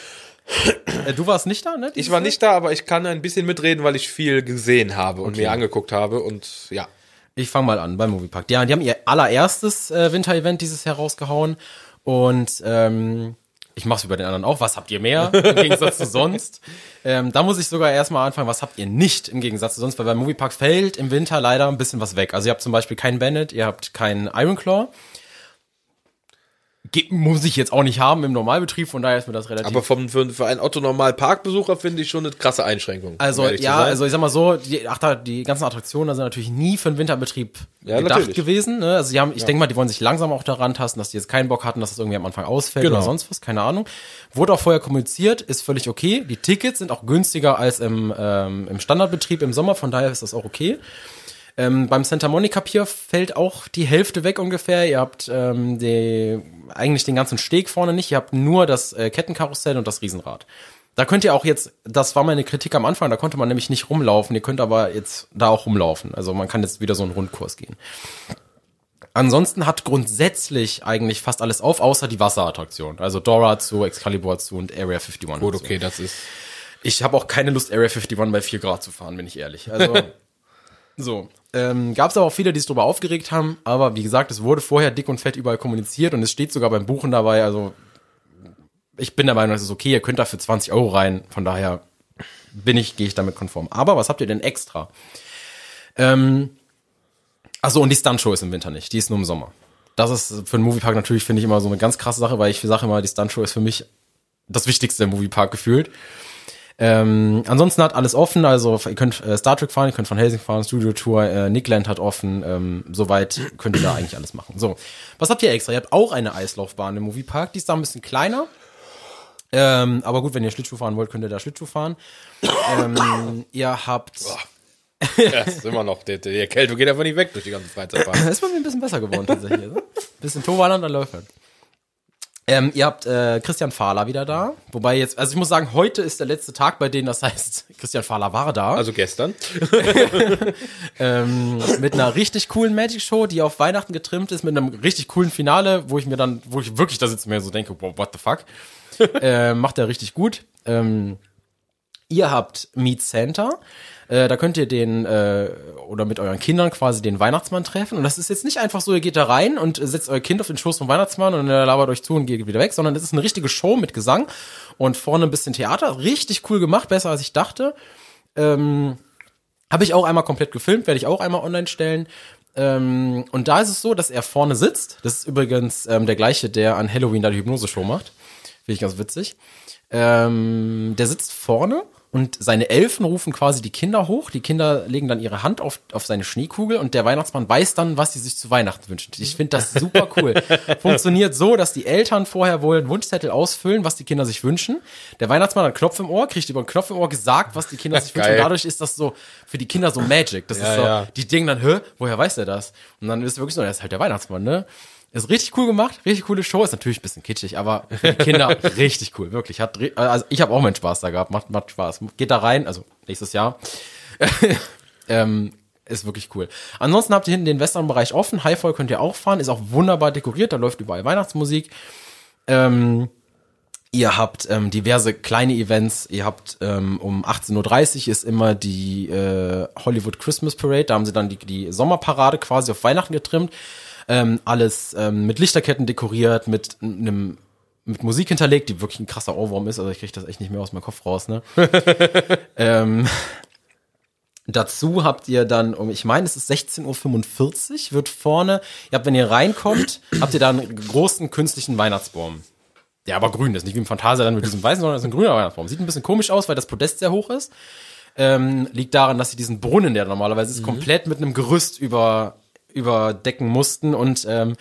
äh, du warst nicht da, ne? ich war nicht da, aber ich kann ein bisschen mitreden, weil ich viel gesehen habe und mir angeguckt habe und ja. Ich fange mal an beim Moviepark. Die, die haben ihr allererstes äh, Winter-Event dieses Jahr rausgehauen und ähm, ich mach's wie bei den anderen auch. Was habt ihr mehr im Gegensatz zu sonst? Ähm, da muss ich sogar erstmal anfangen, was habt ihr nicht im Gegensatz zu sonst? Weil beim Moviepark fällt im Winter leider ein bisschen was weg. Also ihr habt zum Beispiel keinen Bandit, ihr habt keinen Ironclaw. Muss ich jetzt auch nicht haben im Normalbetrieb, von daher ist mir das relativ Aber vom, für, für einen Otto-Normal-Parkbesucher finde ich schon eine krasse Einschränkung. Also ja, also ich sag mal so, die, ach, die ganzen Attraktionen sind natürlich nie für den Winterbetrieb Ja, gedacht natürlich. gewesen. Ne? Also die haben, ich denke mal, die wollen sich langsam auch daran tasten, dass die jetzt keinen Bock hatten, dass das irgendwie am Anfang ausfällt Genau. oder sonst was, keine Ahnung. Wurde auch vorher kommuniziert, ist völlig okay. Die Tickets sind auch günstiger als im, ähm, im Standardbetrieb im Sommer, von daher ist das auch okay. Ähm, beim Santa Monica Pier fällt auch die Hälfte weg ungefähr. Ihr habt ähm, die, eigentlich den ganzen Steg vorne nicht. Ihr habt nur das äh, Kettenkarussell und das Riesenrad. Da könnt ihr auch jetzt, das war meine Kritik am Anfang, da konnte man nämlich nicht rumlaufen. Ihr könnt aber jetzt da auch rumlaufen. Also man kann jetzt wieder so einen Rundkurs gehen. Ansonsten hat grundsätzlich eigentlich fast alles auf, außer die Wasserattraktion. Also Dora zu, Excalibur zu und Area 51. Gut, zu. okay, das ist. Ich habe auch keine Lust, Area 51 bei 4 Grad zu fahren, bin ich ehrlich. Also, so. Ähm, Gab es aber auch viele, die sich darüber aufgeregt haben, aber wie gesagt, es wurde vorher dick und fett überall kommuniziert und es steht sogar beim Buchen dabei, also ich bin der Meinung, es ist okay, ihr könnt da für 20 Euro rein, von daher bin ich, gehe ich damit konform. Aber was habt ihr denn extra? Ähm, achso, und die Stuntshow ist im Winter nicht, die ist nur im Sommer. Das ist für einen Moviepark natürlich, finde ich, immer so eine ganz krasse Sache, weil ich sage immer, die Stuntshow ist für mich das Wichtigste im Moviepark gefühlt. Ähm, ansonsten hat alles offen, also ihr könnt äh, Star Trek fahren, ihr könnt von Helsing fahren, Studio Tour, äh, Nickland hat offen, ähm, soweit könnt ihr da eigentlich alles machen. So, was habt ihr extra? Ihr habt auch eine Eislaufbahn im Moviepark, die ist da ein bisschen kleiner. Ähm, aber gut, wenn ihr Schlittschuh fahren wollt, könnt ihr da Schlittschuh fahren. ähm, ihr habt, Ja, ist immer noch. Die, die Erkältung geht einfach nicht weg durch die ganze Freizeitpark. das ist bei mir ein bisschen besser geworden tatsächlich. Also. Bisschen Toverland, dann läuft das. Ähm, ihr habt äh, Christian Fahler wieder da. Wobei jetzt, also ich muss sagen, heute ist der letzte Tag bei denen, das heißt, Christian Fahler war da. Also gestern. ähm, mit einer richtig coolen Magic Show, die auf Weihnachten getrimmt ist, mit einem richtig coolen Finale, wo ich mir dann, wo ich wirklich da sitze und mir so denke, wow, what the fuck. äh, macht er richtig gut. Ähm, Ihr habt Meet Santa. Äh, da könnt ihr den äh, oder mit euren Kindern quasi den Weihnachtsmann treffen. Und das ist jetzt nicht einfach so, ihr geht da rein und setzt euer Kind auf den Schoß vom Weihnachtsmann und er labert euch zu und geht wieder weg, sondern das ist eine richtige Show mit Gesang und vorne ein bisschen Theater. Richtig cool gemacht, besser als ich dachte. Ähm, Habe ich auch einmal komplett gefilmt, werde ich auch einmal online stellen. Ähm, und da ist es so, dass er vorne sitzt. Das ist übrigens ähm, der gleiche, der an Halloween da die Hypnose-Show macht. Finde ich ganz witzig. Ähm, der sitzt vorne und seine Elfen rufen quasi die Kinder hoch. Die Kinder legen dann ihre Hand auf, auf seine Schneekugel und der Weihnachtsmann weiß dann, was sie sich zu Weihnachten wünschen. Ich finde das super cool. Funktioniert so, dass die Eltern vorher wohl einen Wunschzettel ausfüllen, was die Kinder sich wünschen. Der Weihnachtsmann hat einen Knopf im Ohr, kriegt über einen Knopf im Ohr gesagt, was die Kinder sich wünschen. Und dadurch ist das so für die Kinder so Magic. Das Ja, ist so, ja. die denken dann, hä, woher weiß er das? Und dann ist wirklich so, er ist halt der Weihnachtsmann, ne? Ist richtig cool gemacht, richtig coole Show, ist natürlich ein bisschen kitschig, aber für die Kinder richtig cool, wirklich. Hat, also ich habe auch meinen Spaß da gehabt, macht, macht Spaß. Geht da rein, also nächstes Jahr. ähm, ist wirklich cool. Ansonsten habt ihr hinten den Western-Bereich offen, Highfall könnt ihr auch fahren, ist auch wunderbar dekoriert, da läuft überall Weihnachtsmusik. Ähm, Ihr habt ähm, diverse kleine Events. Ihr habt ähm, um 18.30 Uhr ist immer die äh, Hollywood Christmas Parade. Da haben sie dann die, die Sommerparade quasi auf Weihnachten getrimmt. Ähm, alles ähm, mit Lichterketten dekoriert, mit einem mit Musik hinterlegt, die wirklich ein krasser Ohrwurm ist. Also ich kriege das echt nicht mehr aus meinem Kopf raus. Ne? ähm, Dazu habt ihr dann um, ich meine, es ist 16.45 Uhr, wird vorne, ihr habt, wenn ihr reinkommt, habt ihr da einen großen künstlichen Weihnachtsbaum. Der aber grün ist, nicht wie im Phantasialand mit diesem weißen, sondern es ist ein grüner Weihnachtsbaum. Sieht ein bisschen komisch aus, weil das Podest sehr hoch ist. Ähm, liegt daran, dass sie diesen Brunnen, der normalerweise ist, komplett mit einem Gerüst über, überdecken mussten und ähm,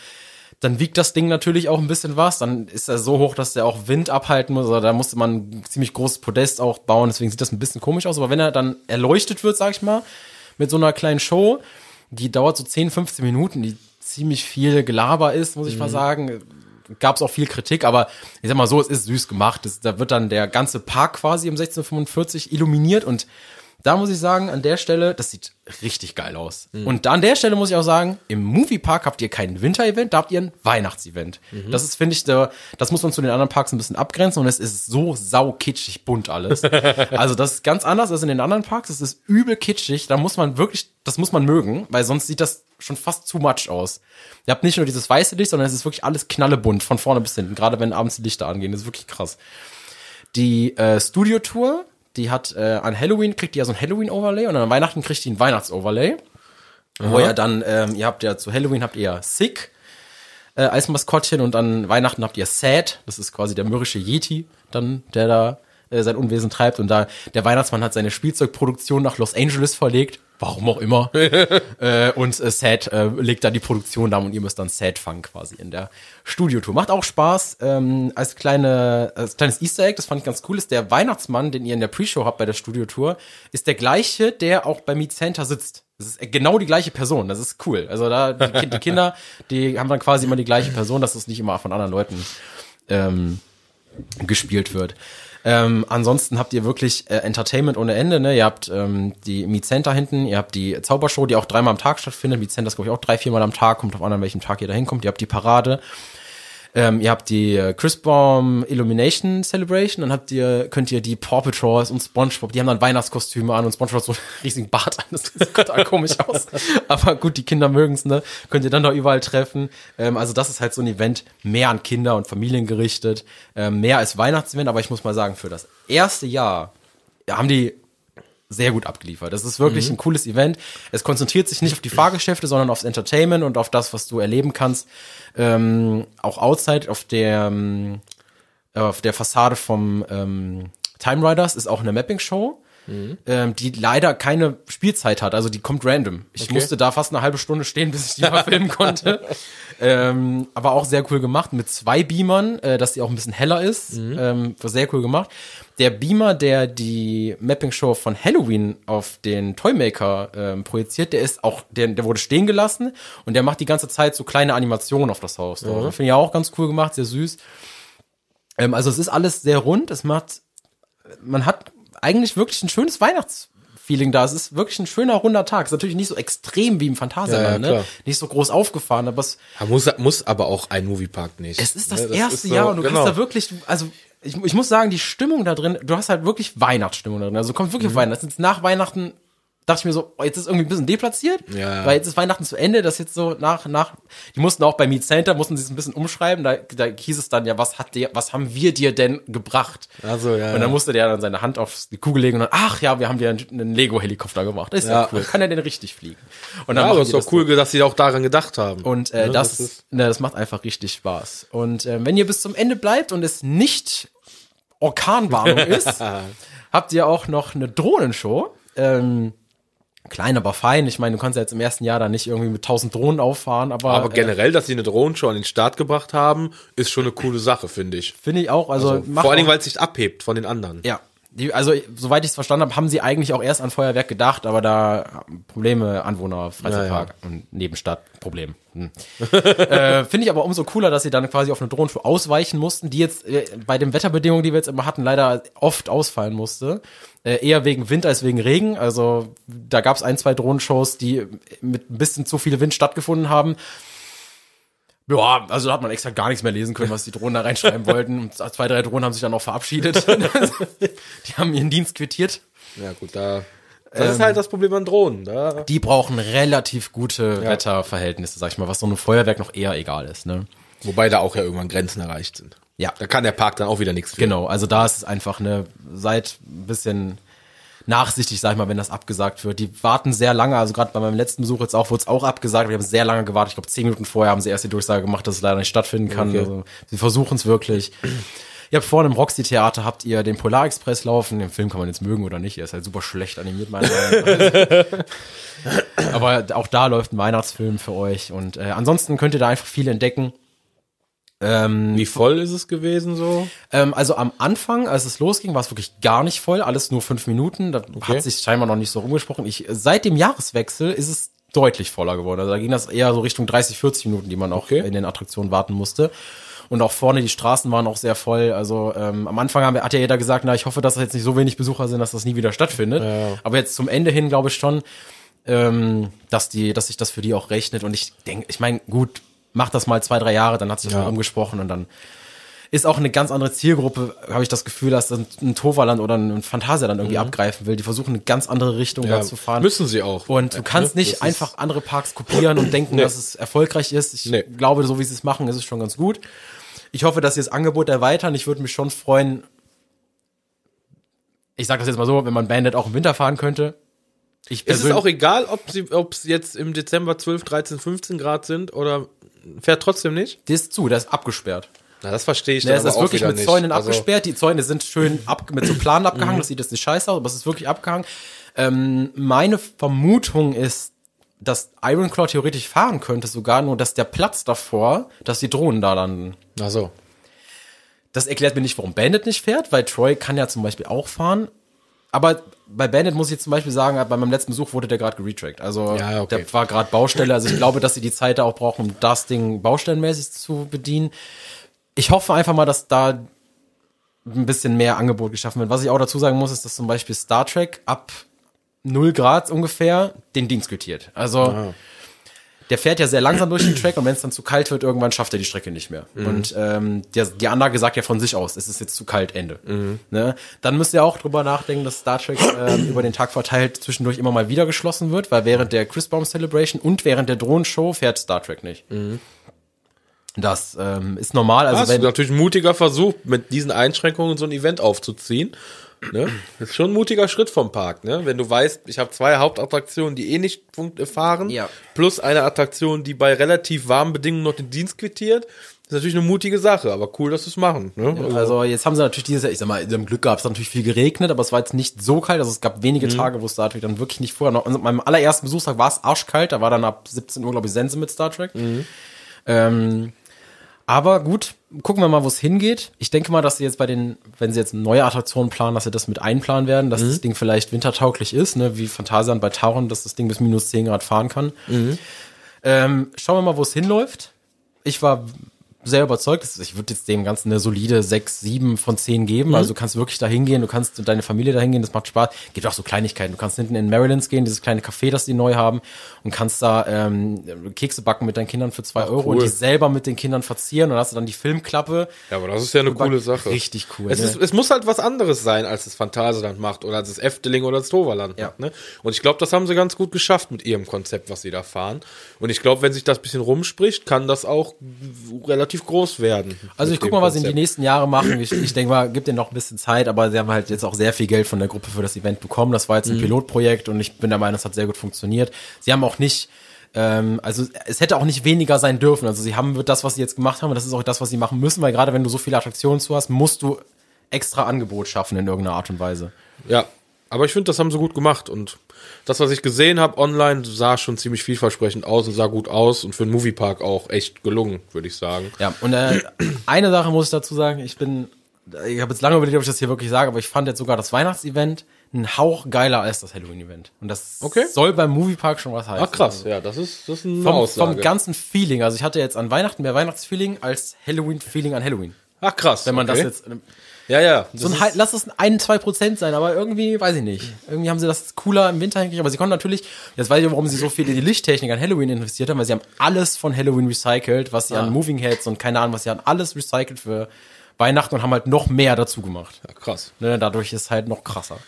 dann wiegt das Ding natürlich auch ein bisschen was. Dann ist er so hoch, dass der auch Wind abhalten muss. Also da musste man ein ziemlich großes Podest auch bauen. Deswegen sieht das ein bisschen komisch aus. Aber wenn er dann erleuchtet wird, sag ich mal, mit so einer kleinen Show, die dauert so 10, 15 Minuten, die ziemlich viel Gelaber ist, muss ich mal sagen. Gab es auch viel Kritik, aber ich sag mal so, es ist süß gemacht. Das, da wird dann der ganze Park quasi um 1645 illuminiert und da muss ich sagen, an der Stelle, das sieht richtig geil aus. Und da an der Stelle muss ich auch sagen, im Moviepark habt ihr kein Winter-Event, da habt ihr ein Weihnachtsevent. Das ist, finde ich, der, das muss man zu den anderen Parks ein bisschen abgrenzen und es ist so sau kitschig bunt alles. also das ist ganz anders als in den anderen Parks. Es ist übel kitschig. Da muss man wirklich, das muss man mögen, weil sonst sieht das schon fast zu much aus. Ihr habt nicht nur dieses weiße Licht, sondern es ist wirklich alles knallebunt, von vorne bis hinten. Gerade wenn abends die Lichter angehen, das ist wirklich krass. Die äh, Studio-Tour, die hat äh, an Halloween kriegt die ja so ein Halloween-Overlay und an Weihnachten kriegt die ein Weihnachts-Overlay. Wo ihr dann, ähm, ihr habt ja zu Halloween habt ihr Sick äh, als Maskottchen und an Weihnachten habt ihr Sad, das ist quasi der mürrische Yeti, dann, der da äh, sein Unwesen treibt. Und da der Weihnachtsmann hat seine Spielzeugproduktion nach Los Angeles verlegt, warum auch immer. äh, und äh, Sad äh, legt da die Produktion da und ihr müsst dann Sad fangen quasi in der Studiotour. Macht auch Spaß. Ähm, als kleine, als kleines Easter Egg, das fand ich ganz cool, ist der Weihnachtsmann, den ihr in der Pre-Show habt bei der Studiotour, ist der gleiche, der auch bei Meet Santa sitzt. Das ist genau die gleiche Person. Das ist cool. Also da die, die Kinder, die haben dann quasi immer die gleiche Person, dass es nicht immer von anderen Leuten ähm, gespielt wird. Ähm, ansonsten habt ihr wirklich äh, Entertainment ohne Ende. Ne? Ihr habt ähm, die Center hinten, ihr habt die Zaubershow, die auch dreimal am Tag stattfindet. Center ist, glaube ich, auch drei, viermal am Tag, kommt auf an, an welchem Tag ihr da hinkommt. Ihr habt die Parade. Ähm, ihr habt die äh, Christbaum Illumination Celebration, dann habt ihr, könnt ihr die Paw Patrols und Spongebob, die haben dann Weihnachtskostüme an und Spongebob so einen riesigen Bart an, das sieht total komisch aus. Aber gut, die Kinder mögen's, ne? Könnt ihr dann da überall treffen. Ähm, also das ist halt so ein Event, mehr an Kinder und Familien gerichtet, ähm, mehr als Weihnachtsevent, aber ich muss mal sagen, für das erste Jahr haben die sehr gut abgeliefert. Das ist wirklich ein cooles Event. Es konzentriert sich nicht auf die Fahrgeschäfte, sondern aufs Entertainment und auf das, was du erleben kannst. Ähm, auch outside auf der ähm, auf der Fassade vom ähm, Time Riders ist auch eine Mapping Show. Ähm, die leider keine Spielzeit hat, also die kommt random. Ich Okay. musste da fast eine halbe Stunde stehen, bis ich die mal filmen konnte. Ähm, aber auch sehr cool gemacht mit zwei Beamern, äh, dass die auch ein bisschen heller ist. Ähm, war sehr cool gemacht. Der Beamer, der die Mapping-Show von Halloween auf den Toymaker ähm, projiziert, der ist auch, der, der wurde stehen gelassen und der macht die ganze Zeit so kleine Animationen auf das Haus. Mhm. Finde ich auch ganz cool gemacht, sehr süß. Ähm, also es ist alles sehr rund. Es macht, man hat eigentlich wirklich ein schönes Weihnachtsfeeling da. Es ist wirklich ein schöner runder Tag. Es ist natürlich nicht so extrem wie im Phantasialand, Ja, ja, ne? Nicht so groß aufgefahren, aber es, Ja, Muss, muss aber auch ein Moviepark nicht. es ist das Ne, erste ist so- Jahr und du genau. kannst da wirklich, also ich, ich muss sagen, die Stimmung da drin, du hast halt wirklich Weihnachtsstimmung da drin. Also kommt Mhm. wirklich auf Weihnachten. Das ist nach Weihnachten dachte ich mir so, oh, jetzt ist irgendwie ein bisschen deplatziert, Ja. weil jetzt ist Weihnachten zu Ende, das jetzt so nach, nach, die mussten auch bei Meet Center, mussten sie es ein bisschen umschreiben, da, da hieß es dann ja, was hat der, was haben wir dir denn gebracht? Also, ja, Und dann ja. musste der dann seine Hand auf die Kugel legen und dann, ach ja, wir haben dir einen, einen Lego-Helikopter gemacht, ist ja. Ja. cool, kann er denn richtig fliegen? Und dann Ja, aber ist doch das cool, dass sie auch daran gedacht haben. und äh, Ne, das, das ist, ne, das macht einfach richtig Spaß. Und äh, wenn ihr bis zum Ende bleibt und es nicht Orkanwarnung ist, habt ihr auch noch eine Drohnenshow. Ähm, klein, aber fein. Ich meine, du kannst ja jetzt im ersten Jahr da nicht irgendwie mit tausend Drohnen auffahren, aber, Aber äh, generell, dass sie eine Drohnenshow an den Start gebracht haben, ist schon eine coole Sache, finde ich. finde ich auch. Also, macht Vor allen Dingen, weil es sich abhebt von den anderen. Ja. Also, soweit ich es verstanden habe, haben sie eigentlich auch erst an Feuerwerk gedacht, aber da haben Probleme, Anwohner, Freizeitpark und Nebenstadt, Problem. Hm. äh, Finde ich aber umso cooler, dass sie dann quasi auf eine Drohnenshow ausweichen mussten, die jetzt äh, bei den Wetterbedingungen, die wir jetzt immer hatten, leider oft ausfallen musste. Äh, eher wegen Wind als wegen Regen. Also da gab es ein, zwei Drohnenshows, die mit ein bisschen zu viel Wind stattgefunden haben. Ja, also da hat man extra gar nichts mehr lesen können, was die Drohnen da reinschreiben wollten. Und zwei, drei Drohnen haben sich dann auch verabschiedet. die haben ihren Dienst quittiert. Ja, gut, da. Das ist halt das Problem an Drohnen. Da. Die brauchen relativ gute Wetterverhältnisse, sag ich mal, was so einem Feuerwerk noch eher egal ist, ne? Wobei da auch ja irgendwann Grenzen erreicht sind. Ja. Da kann der Park dann auch wieder nichts für. Genau, also da ist es einfach eine, seid ein bisschen nachsichtig, sag ich mal, wenn das abgesagt wird. Die warten sehr lange, also gerade bei meinem letzten Besuch jetzt auch, wurde es auch abgesagt. Wir haben sehr lange gewartet. Ich glaube, zehn Minuten vorher haben sie erst die Durchsage gemacht, dass es leider nicht stattfinden kann. Okay. Also, sie versuchen es wirklich. Ihr habt vorne im Roxy-Theater habt ihr den Polar Express laufen. Den Film kann man jetzt mögen oder nicht. Er ist halt super schlecht animiert, meiner Meinung nach. Aber auch da läuft ein Weihnachtsfilm für euch. Und äh, ansonsten könnt ihr da einfach viel entdecken. Wie voll ist es gewesen so? Ähm, also am Anfang, als es losging, war es wirklich gar nicht voll, alles nur fünf Minuten. Da hat sich scheinbar noch nicht so rumgesprochen. Ich, seit dem Jahreswechsel ist es deutlich voller geworden. Also da ging das eher so Richtung 30, 40 Minuten, die man auch Okay. in den Attraktionen warten musste. Und auch vorne die Straßen waren auch sehr voll. Also ähm, am Anfang haben, wir- hat ja jeder gesagt, na, ich hoffe, dass das jetzt nicht so wenig Besucher sind, dass das nie wieder stattfindet. Aber jetzt zum Ende hin glaube ich schon, ähm, dass die, dass sich das für die auch rechnet. Und ich denke, ich meine, gut, mach das mal zwei, drei Jahre, dann hat sich das Ja. mal umgesprochen und dann ist auch eine ganz andere Zielgruppe, habe ich das Gefühl, dass ein, Toverland oder ein Phantasia dann irgendwie abgreifen will. Die versuchen eine ganz andere Richtung da zu fahren. Mhm. müssen sie auch. Und du kannst Ne? nicht Das ist- einfach andere Parks kopieren und denken, dass es erfolgreich ist. Ich Nee. glaube, so wie sie es machen, ist es schon ganz gut. Ich hoffe, dass sie das Angebot erweitern. Ich würde mich schon freuen, ich sage das jetzt mal so, wenn man Bandit auch im Winter fahren könnte. Ich Ist es auch egal, ob sie, ob es jetzt im Dezember 12, 13, 15 Grad sind oder fährt trotzdem nicht? der ist zu, der ist abgesperrt. Na, das verstehe ich Der dann ist wirklich mit. Zäunen Also, abgesperrt. Die Zäune sind schön ab, mit so Planen abgehangen. Das sieht jetzt nicht scheiße aus, aber es ist wirklich abgehangen. Ähm, meine Vermutung ist, dass Ironclaw theoretisch fahren könnte, sogar nur, dass der Platz davor, dass die Drohnen da landen. Ach so. Das erklärt mir nicht, warum Bandit nicht fährt, weil Troy kann ja zum Beispiel auch fahren. Aber bei Bandit muss ich jetzt zum Beispiel sagen, bei meinem letzten Besuch wurde der gerade geretrackt. Also Ja, okay. der war gerade Baustelle. Also ich glaube, dass sie die Zeit da auch brauchen, um das Ding baustellenmäßig zu bedienen. Ich hoffe einfach mal, dass da ein bisschen mehr Angebot geschaffen wird. Was ich auch dazu sagen muss, ist, dass zum Beispiel Star Trek ab 0 Grad ungefähr den Dienst quittiert. Also der fährt ja sehr langsam durch den Track und wenn es dann zu kalt wird, irgendwann schafft er die Strecke nicht mehr. Und ähm, der, die Anlage sagt ja von sich aus, es ist jetzt zu kalt, Ende. Ne? Dann müsst ihr auch drüber nachdenken, dass Star Trek ähm, über den Tag verteilt zwischendurch immer mal wieder geschlossen wird, weil während der Christbaum Celebration und während der Drohnenshow fährt Star Trek nicht. Das ähm, ist normal. Also das ist wenn, natürlich ein mutiger Versuch, mit diesen Einschränkungen so ein Event aufzuziehen. Ne? Das ist schon ein mutiger Schritt vom Park, ne? Wenn du weißt, ich habe zwei Hauptattraktionen, die eh nicht fun- fahren, Ja. plus eine Attraktion, die bei relativ warmen Bedingungen noch den Dienst quittiert, ist natürlich eine mutige Sache, aber cool, dass sie es machen. Ne? Also jetzt haben sie natürlich dieses Jahr, ich sag mal, in dem Glück gab es natürlich viel geregnet, aber es war jetzt nicht so kalt. Also es gab wenige Tage, wo Star Trek dann wirklich nicht vorher noch. Also meinem allerersten Besuchstag war es arschkalt, da war dann ab 17 Uhr, glaube ich, Sense mit Star Trek. Ähm, aber gut, gucken wir mal, wo es hingeht. Ich denke mal, dass sie jetzt bei den, wenn sie jetzt neue Attraktionen planen, dass sie das mit einplanen werden, dass das Ding vielleicht wintertauglich ist, ne, wie Phantasian bei Taron, dass das Ding bis minus 10 Grad fahren kann. Ähm, schauen wir mal, wo es hinläuft. Ich war sehr überzeugt. Ich würde jetzt dem Ganzen eine solide 6, 7 von 10 geben. Also du kannst wirklich da hingehen, du kannst mit deiner Familie da hingehen, das macht Spaß. Gibt auch so Kleinigkeiten. Du kannst hinten in Marylands gehen, dieses kleine Café, das die neu haben, und kannst da ähm, Kekse backen mit deinen Kindern für 2 Euro cool. und die selber mit den Kindern verzieren. Und hast du dann die Filmklappe. Ja, aber das ist ja eine coole Sache. Richtig cool. Es, ne? ist, es muss halt was anderes sein, als das Phantasialand macht oder als das Efteling oder das Toverland Ja. macht. Ne? Und ich glaube, das haben sie ganz gut geschafft mit ihrem Konzept, was sie da fahren. Und ich glaube, wenn sich das bisschen rumspricht, kann das auch relativ groß werden. Also ich guck mal, was sie in die nächsten Jahre machen. Ich, ich denke mal, gibt denen noch ein bisschen Zeit, aber sie haben halt jetzt auch sehr viel Geld von der Gruppe für das Event bekommen. Das war jetzt ein Mhm. Pilotprojekt und ich bin der Meinung, es hat sehr gut funktioniert. Sie haben auch nicht, ähm, also es hätte auch nicht weniger sein dürfen. Also sie haben das, was sie jetzt gemacht haben, und das ist auch das, was sie machen müssen, weil gerade wenn du so viele Attraktionen zu hast, musst du extra Angebot schaffen in irgendeiner Art und Weise. Ja, aber ich finde, das haben sie gut gemacht. Und das, was ich gesehen habe online, sah schon ziemlich vielversprechend aus und sah gut aus. Und für einen Moviepark auch echt gelungen, würde ich sagen. Ja, und äh, eine Sache muss ich dazu sagen, ich bin, ich habe jetzt lange überlegt, ob ich das hier wirklich sage, aber ich fand jetzt sogar das Weihnachtsevent einen Hauch geiler als das Halloween-Event. Und das Okay. soll beim Moviepark schon was heißen. Ach krass, ja, das ist, das ist eine Vom, Aussage. vom ganzen Feeling. Also ich hatte jetzt an Weihnachten mehr Weihnachtsfeeling als Halloween-Feeling an Halloween. Ach krass. Wenn man okay. das jetzt. Ja, ja. So ein, lass es ein, zwei Prozent sein, aber irgendwie, weiß ich nicht. Irgendwie haben sie das cooler im Winter hingekriegt. Aber sie konnten natürlich, jetzt weiß ich, warum sie so viel in die Lichttechnik an Halloween investiert haben, weil sie haben alles von Halloween recycelt, was sie an Moving Heads und keine Ahnung, was sie haben alles recycelt für Weihnachten und haben halt noch mehr dazu gemacht. ja, krass. Ne, dadurch ist es halt noch krasser.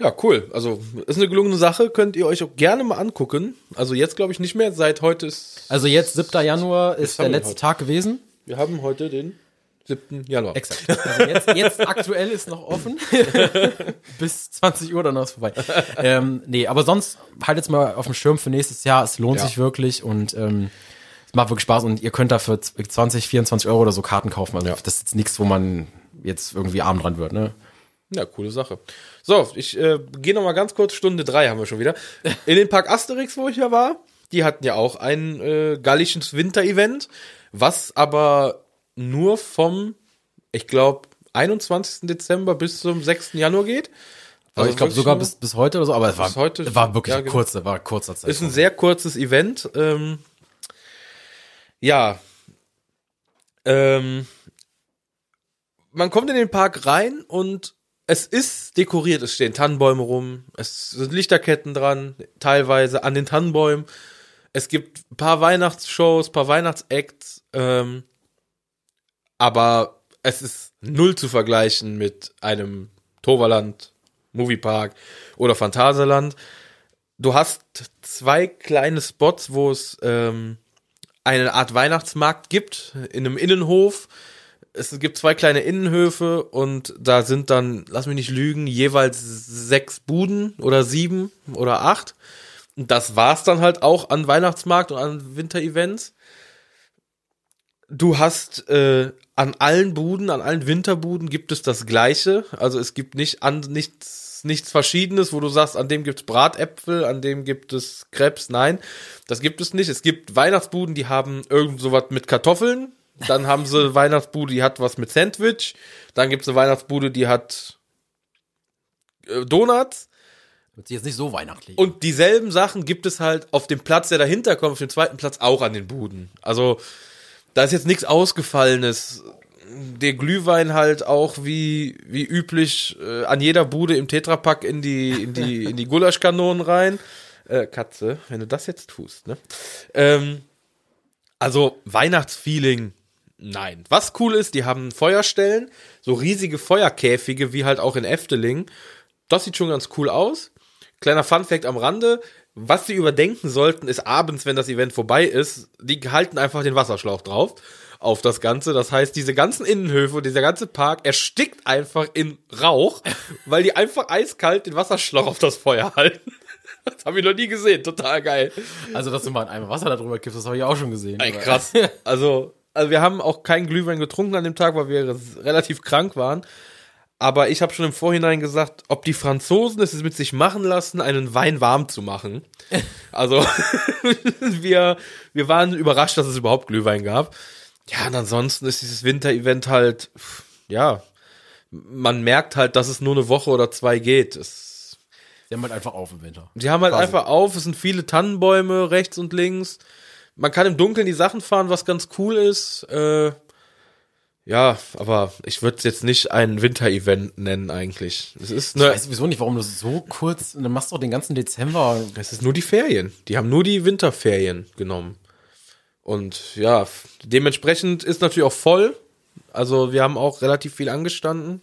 Ja, cool. Also, ist eine gelungene Sache. Könnt ihr euch auch gerne mal angucken. Also, jetzt glaube ich nicht mehr. Seit heute ist. Also jetzt, 7. Januar, ist der letzte heute? Tag gewesen. Wir haben heute den 7. Januar. Exakt. Also jetzt, jetzt aktuell ist noch offen. Bis 20 Uhr, dann ist es vorbei. ähm, nee, aber sonst halt jetzt mal auf dem Schirm für nächstes Jahr. Es lohnt Ja. sich wirklich und ähm, es macht wirklich Spaß und ihr könnt da für 20, 24 Euro oder so Karten kaufen. Also Ja. das ist jetzt nichts, wo man jetzt irgendwie arm dran wird, ne? Ja, coole Sache. So, ich äh, gehe noch mal ganz kurz, Stunde drei haben wir schon wieder. In den Park Asterix, wo ich ja war, die hatten ja auch ein äh, gallisches Winter-Event, was aber nur vom, ich glaube, 21. Dezember bis zum 6. Januar geht. Also ich glaube sogar bis, bis heute oder so, aber es war, heute- war wirklich ja, genau. kurze, war kurzer Zeit. Ist ein sehr kurzes Event. Ähm, ja. Ähm, man kommt in den Park rein und es ist dekoriert. Es stehen Tannenbäume rum. Es sind Lichterketten dran, teilweise an den Tannenbäumen. Es gibt ein paar Weihnachtsshows, ein paar Weihnachtsacts. Ähm, aber es ist null zu vergleichen mit einem Toverland, Moviepark oder Phantasialand. Du hast zwei kleine Spots, wo es ähm, eine Art Weihnachtsmarkt gibt, in einem Innenhof. Es gibt zwei kleine Innenhöfe und da sind dann, lass mich nicht lügen, jeweils sechs Buden oder sieben oder acht. Und das war's dann halt auch an Weihnachtsmarkt und an Winterevents. Du hast äh, an allen Buden, an allen Winterbuden gibt es das Gleiche. Also es gibt nicht an, nichts, nichts Verschiedenes, wo du sagst, an dem gibt's Bratäpfel, an dem gibt es Krebs. Nein, das gibt es nicht. Es gibt Weihnachtsbuden, die haben irgend sowas mit Kartoffeln. Dann haben sie Weihnachtsbude, die hat was mit Sandwich. Dann gibt's eine Weihnachtsbude, die hat äh, Donuts. Wird sich jetzt nicht so weihnachtlich. Und dieselben Sachen gibt es halt auf dem Platz, der dahinter kommt, auf dem zweiten Platz auch an den Buden. Also da ist jetzt nichts Ausgefallenes. Der Glühwein halt auch wie, wie üblich äh, an jeder Bude im Tetrapack in die, in die, in die Gulaschkanonen rein. Äh, Katze, wenn du das jetzt tust, ne? Ähm, also Weihnachtsfeeling, nein. Was cool ist, die haben Feuerstellen, so riesige Feuerkäfige, wie halt auch in Efteling. Das sieht schon ganz cool aus. Kleiner Funfact am Rande. Was sie überdenken sollten, ist abends, wenn das Event vorbei ist, die halten einfach den Wasserschlauch drauf auf das Ganze. Das heißt, diese ganzen Innenhöfe und dieser ganze Park erstickt einfach in Rauch, weil die einfach eiskalt den Wasserschlauch auf das Feuer halten. Das habe ich noch nie gesehen. Total geil. Also, dass du mal in einem Wasser da drüber kippst, das habe ich auch schon gesehen. Ey, krass. Also, also wir haben auch keinen Glühwein getrunken an dem Tag, weil wir relativ krank waren. Aber ich habe schon im Vorhinein gesagt, ob die Franzosen es mit sich machen lassen, einen Wein warm zu machen. Also wir, wir waren überrascht, dass es überhaupt Glühwein gab. Ja, und ansonsten ist dieses Winter-Event halt, ja, man merkt halt, dass es nur eine Woche oder zwei geht. Es, Die haben halt einfach auf im Winter. die haben halt Quasi. einfach auf, es sind viele Tannenbäume rechts und links. man kann im Dunkeln die Sachen fahren, was ganz cool ist. Äh, ja, aber ich würde es jetzt nicht ein Winter-Event nennen eigentlich. Es ist Ich eine, weiß sowieso nicht, warum du so kurz, dann machst du doch den ganzen Dezember. es ist nur die Ferien. Die haben nur die Winterferien genommen. Und ja, dementsprechend ist natürlich auch voll. Also wir haben auch relativ viel angestanden.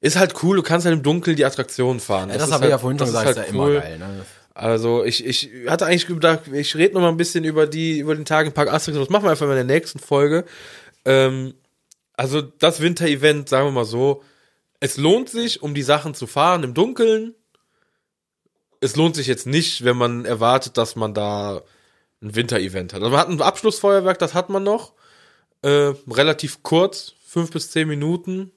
Ist halt cool, du kannst halt im Dunkeln die Attraktionen fahren. Ja, das ist habe halt, ich ja vorhin schon das gesagt, ist, halt ja cool. immer geil. Ne? Also ich, ich hatte eigentlich gedacht, ich rede noch mal ein bisschen über die über den Tag im Park Asterix. Das machen wir einfach mal in der nächsten Folge. Ähm, also das Winter-Event, sagen wir mal so, es lohnt sich, um die Sachen zu fahren im Dunkeln. Es lohnt sich jetzt nicht, wenn man erwartet, dass man da ein Winter-Event hat. Also man hat ein Abschlussfeuerwerk, das hat man noch. Äh, relativ kurz, fünf bis zehn Minuten.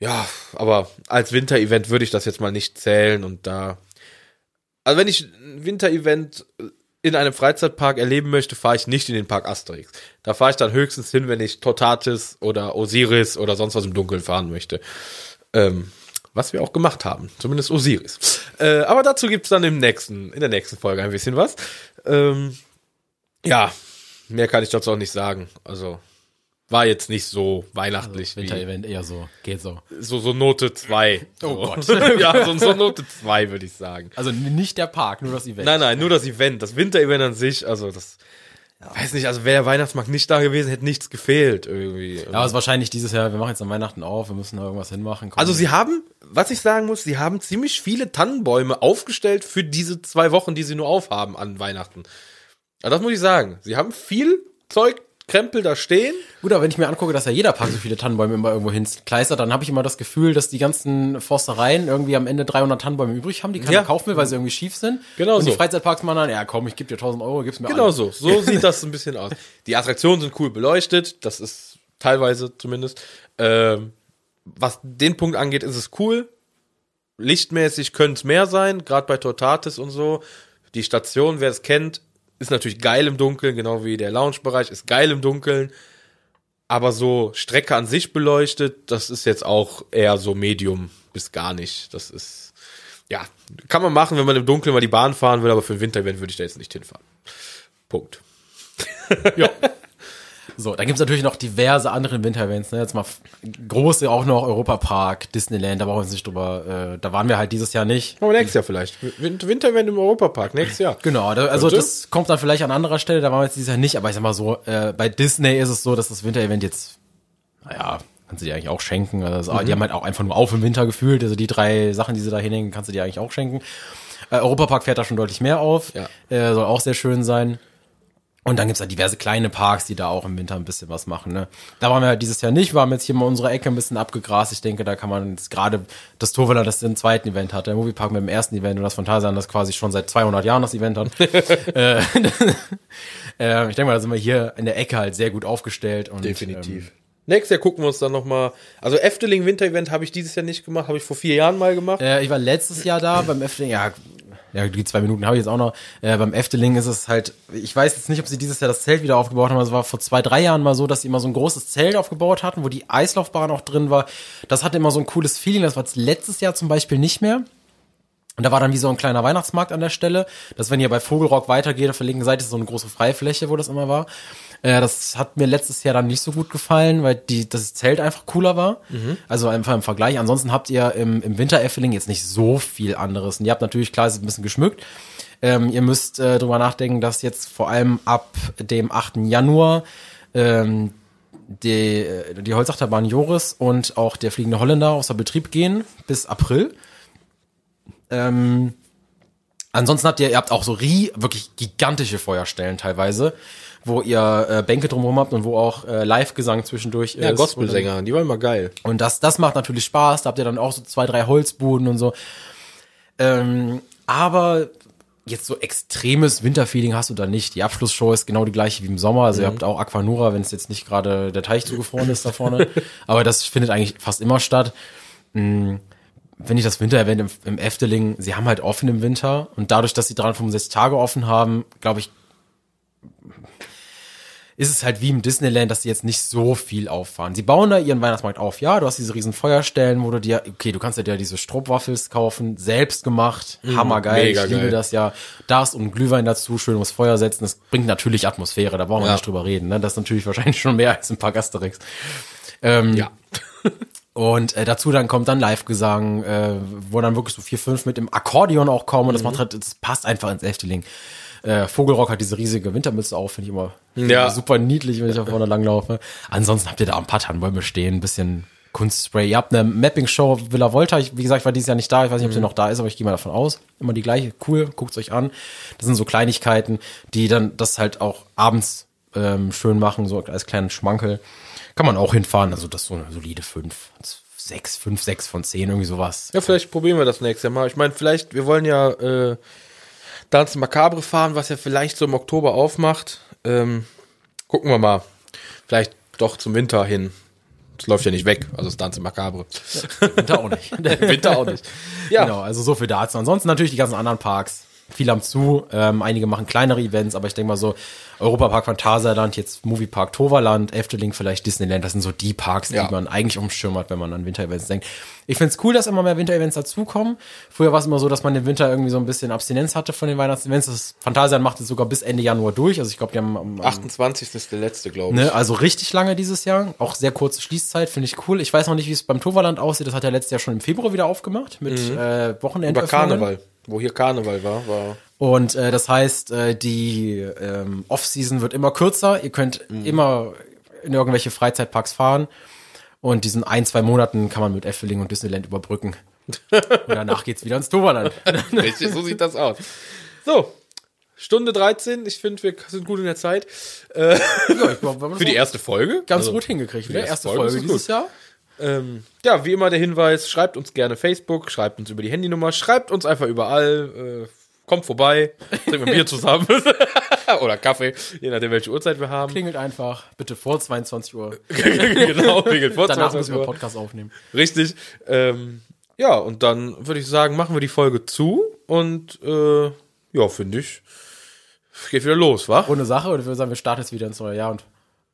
Ja, aber als Winter-Event würde ich das jetzt mal nicht zählen und da also wenn ich ein Winter-Event in einem Freizeitpark erleben möchte, fahre ich nicht in den Park Asterix. Da fahre ich dann höchstens hin, wenn ich Totatis oder Osiris oder sonst was im Dunkeln fahren möchte. Ähm, was wir auch gemacht haben. Zumindest Osiris. Äh, aber dazu gibt's dann im nächsten, in der nächsten Folge ein bisschen was. Ähm, ja, mehr kann ich dazu auch nicht sagen. Also war jetzt nicht so weihnachtlich wie Winter-Event eher so, geht so. so, so Note 2. Oh so. Gott. ja, so, so Note 2 würde ich sagen. Also nicht der Park, nur das Event. Nein, nein, nur das Event, das Winter-Event an sich, also das, weiß nicht, also wäre der Weihnachtsmarkt nicht da gewesen, hätte nichts gefehlt irgendwie. Ja, aber es ist wahrscheinlich dieses Jahr, wir machen jetzt an Weihnachten auf, wir müssen da irgendwas hinmachen. Komm. also sie haben, was ich sagen muss, sie haben ziemlich viele Tannenbäume aufgestellt für diese zwei Wochen, die sie nur aufhaben an Weihnachten. Also das muss ich sagen. Sie haben viel Zeug, Krempel da stehen. Gut, aber wenn ich mir angucke, dass ja jeder Park so viele Tannenbäume immer irgendwo hinkleistert, dann habe ich immer das Gefühl, dass die ganzen Forstereien irgendwie am Ende 300 Tannenbäume übrig haben, die keiner Ja. kaufen will, weil sie irgendwie schief sind. Genau Und die so. Freizeitparks machen dann, ja komm, ich gebe dir 1000 Euro, gib's mir Genau alle. so. So sieht das ein bisschen aus. Die Attraktionen sind cool beleuchtet. Das ist teilweise zumindest. Ähm, was den Punkt angeht, ist es cool. Lichtmäßig könnte es mehr sein, gerade bei Tortatis und so. Die Station, wer es kennt, ist natürlich geil im Dunkeln, genau wie der Lounge-Bereich ist geil im Dunkeln. Aber so Strecke an sich beleuchtet, das ist jetzt auch eher so Medium bis gar nicht. Das ist, ja, kann man machen, wenn man im Dunkeln mal die Bahn fahren will, aber für ein Winterevent würde ich da jetzt nicht hinfahren. Punkt. So, dann gibt's natürlich noch diverse andere Winter-Events, ne? Jetzt mal große auch noch Europapark, Disneyland, da brauchen wir uns nicht drüber, äh, da waren wir halt dieses Jahr nicht. Aber nächstes Jahr vielleicht. Win- Winterevent im Europapark, nächstes Jahr. Genau, da, also Könnte. das kommt dann vielleicht an anderer Stelle, da waren wir jetzt dieses Jahr nicht, aber ich sag mal so, äh, bei Disney ist es so, dass das Winter-Event jetzt, naja, kannst du dir eigentlich auch schenken. Also, Mhm. Die haben halt auch einfach nur auf im Winter gefühlt, also die drei Sachen, die sie da hinhängen, kannst du dir eigentlich auch schenken. Äh, Europapark fährt da schon deutlich mehr auf, Ja. äh, soll auch sehr schön sein. Und dann gibt's da diverse kleine Parks, die da auch im Winter ein bisschen was machen. Ne? Da waren wir halt dieses Jahr nicht, wir haben jetzt hier mal unsere Ecke ein bisschen abgegrast. Ich denke, da kann man jetzt gerade das Torwiller, das den zweiten Event hat, der Moviepark mit dem ersten Event und das Phantasialand, das quasi schon seit 200 Jahren das Event hat. äh, äh, ich denke mal, da sind wir hier in der Ecke halt sehr gut aufgestellt. Und, Definitiv. Nächstes Jahr gucken wir uns dann nochmal. Also Efteling Winter-Event habe ich dieses Jahr nicht gemacht, habe ich vor vier Jahren mal gemacht. Ähm, äh, ich war letztes Jahr da beim Efteling, ja, ja, die zwei Minuten habe ich jetzt auch noch. Äh, beim Efteling ist es halt, ich weiß jetzt nicht, ob sie dieses Jahr das Zelt wieder aufgebaut haben, aber es war vor zwei, drei Jahren mal so, dass sie immer so ein großes Zelt aufgebaut hatten, wo die Eislaufbahn auch drin war. Das hatte immer so ein cooles Feeling, das war letztes Jahr zum Beispiel nicht mehr. Und da war dann wie so ein kleiner Weihnachtsmarkt an der Stelle. Das, wenn ihr bei Vogelrock weitergeht, auf der linken Seite ist so eine große Freifläche, wo das immer war. Äh, das hat mir letztes Jahr dann nicht so gut gefallen, weil die, das Zelt einfach cooler war. Also einfach im Vergleich. Ansonsten habt ihr im, im Winter Effeling jetzt nicht so viel anderes. Und ihr habt natürlich, klar, es ist ein bisschen geschmückt. Ähm, ihr müsst äh, drüber nachdenken, dass jetzt vor allem ab dem 8. Januar ähm, die, die Holzachterbahn Joris und auch der fliegende Holländer außer Betrieb gehen bis April. Ähm, ansonsten habt ihr, ihr habt auch so rie, wirklich gigantische Feuerstellen teilweise, wo ihr äh, Bänke drumherum habt und wo auch äh, Live-Gesang zwischendurch Ja, ist. Gospelsänger, die waren immer geil. Und das, das macht natürlich Spaß. Da habt ihr dann auch so zwei, drei Holzbuden und so. Ähm, aber jetzt so extremes Winterfeeling hast du da nicht. Die Abschlussshow ist genau die gleiche wie im Sommer. Also ihr habt auch Aquanura, wenn es jetzt nicht gerade der Teich zugefroren ist da vorne. aber das findet eigentlich fast immer statt. Mm, Wenn ich das Winter-Event im, im Efteling, sie haben halt offen im Winter und dadurch, dass sie 365 Tage offen haben, glaube ich, ist es halt wie im Disneyland, dass sie jetzt nicht so viel auffahren. Sie bauen da ihren Weihnachtsmarkt auf. Ja, du hast diese riesen Feuerstellen, wo du dir, okay, du kannst ja dir diese Strohwaffels kaufen, selbst gemacht, hammergeil, mega ich liebe geil. das ja. Das und Glühwein dazu, schön ums Feuer setzen, das bringt natürlich Atmosphäre, da brauchen wir Ja. nicht drüber reden. Ne? Das ist natürlich wahrscheinlich schon mehr als ein paar Gasterix. Ähm, Ja. Und äh, dazu dann kommt dann Live-Gesang, äh, wo dann wirklich so vier, fünf mit dem Akkordeon auch kommen. Und das macht halt, das passt einfach ins Efteling. Äh, Vogelrock hat diese riesige Wintermütze auf, finde ich immer Ja. super niedlich, wenn ich da vorne langlaufe. Ansonsten habt ihr da ein paar Tannenbäume stehen, ein bisschen Kunstspray. Ihr habt eine Mapping-Show Villa Volta. Ich, wie gesagt, ich war dieses Jahr nicht da. Ich weiß nicht, ob sie noch da ist, aber ich gehe mal davon aus. Immer die gleiche. Cool, guckt's euch an. Das sind so Kleinigkeiten, die dann das halt auch abends ähm, schön machen, so als kleinen Schmankel. Kann man auch hinfahren. Also das ist so eine solide 5, 6, 5, 6 von 10, irgendwie sowas. Ja, vielleicht probieren wir das nächste Mal. Ich meine, vielleicht, wir wollen ja äh, Dance Macabre fahren, was ja vielleicht so im Oktober aufmacht. Ähm, gucken wir mal. Vielleicht doch zum Winter hin. Es läuft ja nicht weg, also das Dance Macabre. Winter auch nicht. Winter auch nicht. Ja, Genau, also so viel dazu. Ansonsten natürlich die ganzen anderen Parks. Viel am zu. Ähm, einige machen kleinere Events, aber ich denke mal so Europapark Phantasialand, jetzt Moviepark Toverland, Efteling, vielleicht Disneyland. Das sind so die Parks, Ja. die man eigentlich auf dem Schirm hat, wenn man an Winter-Events denkt. Ich find's cool, dass immer mehr Winter-Events dazukommen. Früher war es immer so, dass man im Winter irgendwie so ein bisschen Abstinenz hatte von den Weihnachts-Events. Das Phantasialand macht es sogar bis Ende Januar durch. Also ich glaube, die haben am, am 28. ist der letzte, glaube ich. Ne, also richtig lange dieses Jahr. Auch sehr kurze Schließzeit, finde ich cool. Ich weiß noch nicht, wie es beim Toverland aussieht. Das hat ja letztes Jahr schon im Februar wieder aufgemacht mit äh, Wochenende. Über Karneval. Wo hier Karneval war, war. Und äh, das heißt, äh, die ähm, Off-Season wird immer kürzer. Ihr könnt immer in irgendwelche Freizeitparks fahren. Und diesen ein, zwei Monaten kann man mit Efteling und Disneyland überbrücken. und danach geht's wieder ins Toverland. Richtig, so sieht das aus. So, Stunde 13. Ich finde, wir sind gut in der Zeit. Äh, für die erste Folge. ganz Also, gut hingekriegt. die Ne? erste Erste Folge Folge, dieses gut. Jahr. Ähm, ja, wie immer der Hinweis, schreibt uns gerne Facebook, schreibt uns über die Handynummer, schreibt uns einfach überall, äh, kommt vorbei, trinken wir Bier zusammen. Oder Kaffee, je nachdem, welche Uhrzeit wir haben. Klingelt einfach. Bitte vor 22 Uhr. genau, regelt vor Danach 22 müssen wir Uhr. Podcast aufnehmen. Richtig. Ähm, ja, und dann würde ich sagen, machen wir die Folge zu und äh, ja, finde ich, geht wieder los, wa? Runde Sache. Ich würde sagen, wir starten jetzt wieder ins neue Jahr und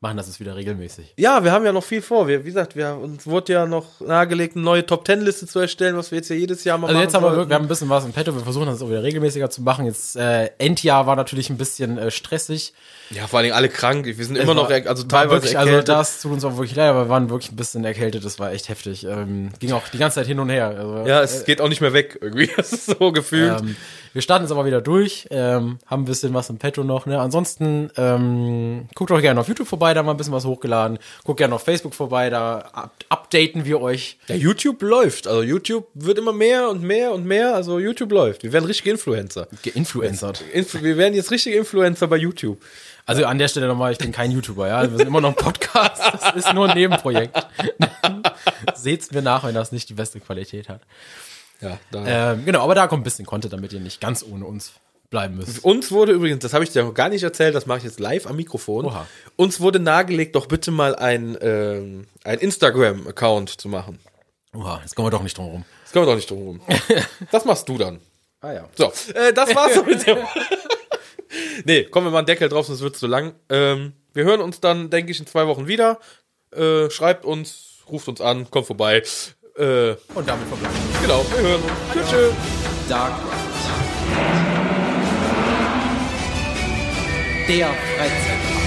machen das jetzt wieder regelmäßig. Ja, wir haben ja noch viel vor. Wir, wie gesagt, wir, uns wurde ja noch nahegelegt, eine neue Top-Ten-Liste zu erstellen, was wir jetzt ja jedes Jahr mal Also jetzt haben wir, wir haben ein bisschen was im Petto, wir versuchen das auch wieder regelmäßiger zu machen. Jetzt äh, Endjahr war natürlich ein bisschen äh, stressig. Ja, vor allen Dingen alle krank. Wir sind immer Es noch, war- er- also teilweise wirklich, also erkältet. das tut uns auch wirklich leid, aber wir waren wirklich ein bisschen erkältet, das war echt heftig. Ähm, ging auch die ganze Zeit hin und her. Also, ja, es geht auch nicht mehr weg irgendwie. Das ist so gefühlt. ähm, wir starten jetzt aber wieder durch, ähm, haben ein bisschen was im Petto noch. Ne? Ansonsten ähm, guckt auch gerne auf YouTube vorbei, da haben wir ein bisschen was hochgeladen. Guckt gerne auf Facebook vorbei, da up updaten wir euch. Ja, YouTube läuft. Also YouTube wird immer mehr und mehr und mehr. Also YouTube läuft. Wir werden richtige Influencer. Geinfluencert. Influ wir werden jetzt richtige Influencer bei YouTube. Also an der Stelle nochmal, ich bin kein YouTuber, ja. Wir sind immer noch ein Podcast. Das ist nur ein Nebenprojekt. Seht's mir nach, wenn das nicht die beste Qualität hat. Ja, da. Ähm, genau, aber da kommt ein bisschen Content, damit ihr nicht ganz ohne uns bleiben müsst. Uns wurde übrigens, das habe ich dir noch gar nicht erzählt, das mache ich jetzt live am Mikrofon. Oha. Uns wurde nahegelegt, doch bitte mal ein, ähm, ein Instagram-Account zu machen. Oha, jetzt kommen wir doch nicht drum rum. Das können wir doch nicht drum rum. Das machst du dann. Ah ja. So, äh, das war's so mit dem. nee, kommen wir mal einen Deckel drauf, sonst wird's zu lang. Ähm, wir hören uns dann, denke ich, in zwei Wochen wieder. Äh, schreibt uns, ruft uns an, kommt vorbei. Äh, Und damit verbleiben wir. genau, wir hören uns. Tschüss. tschüss. Dark Der Freizeitpark.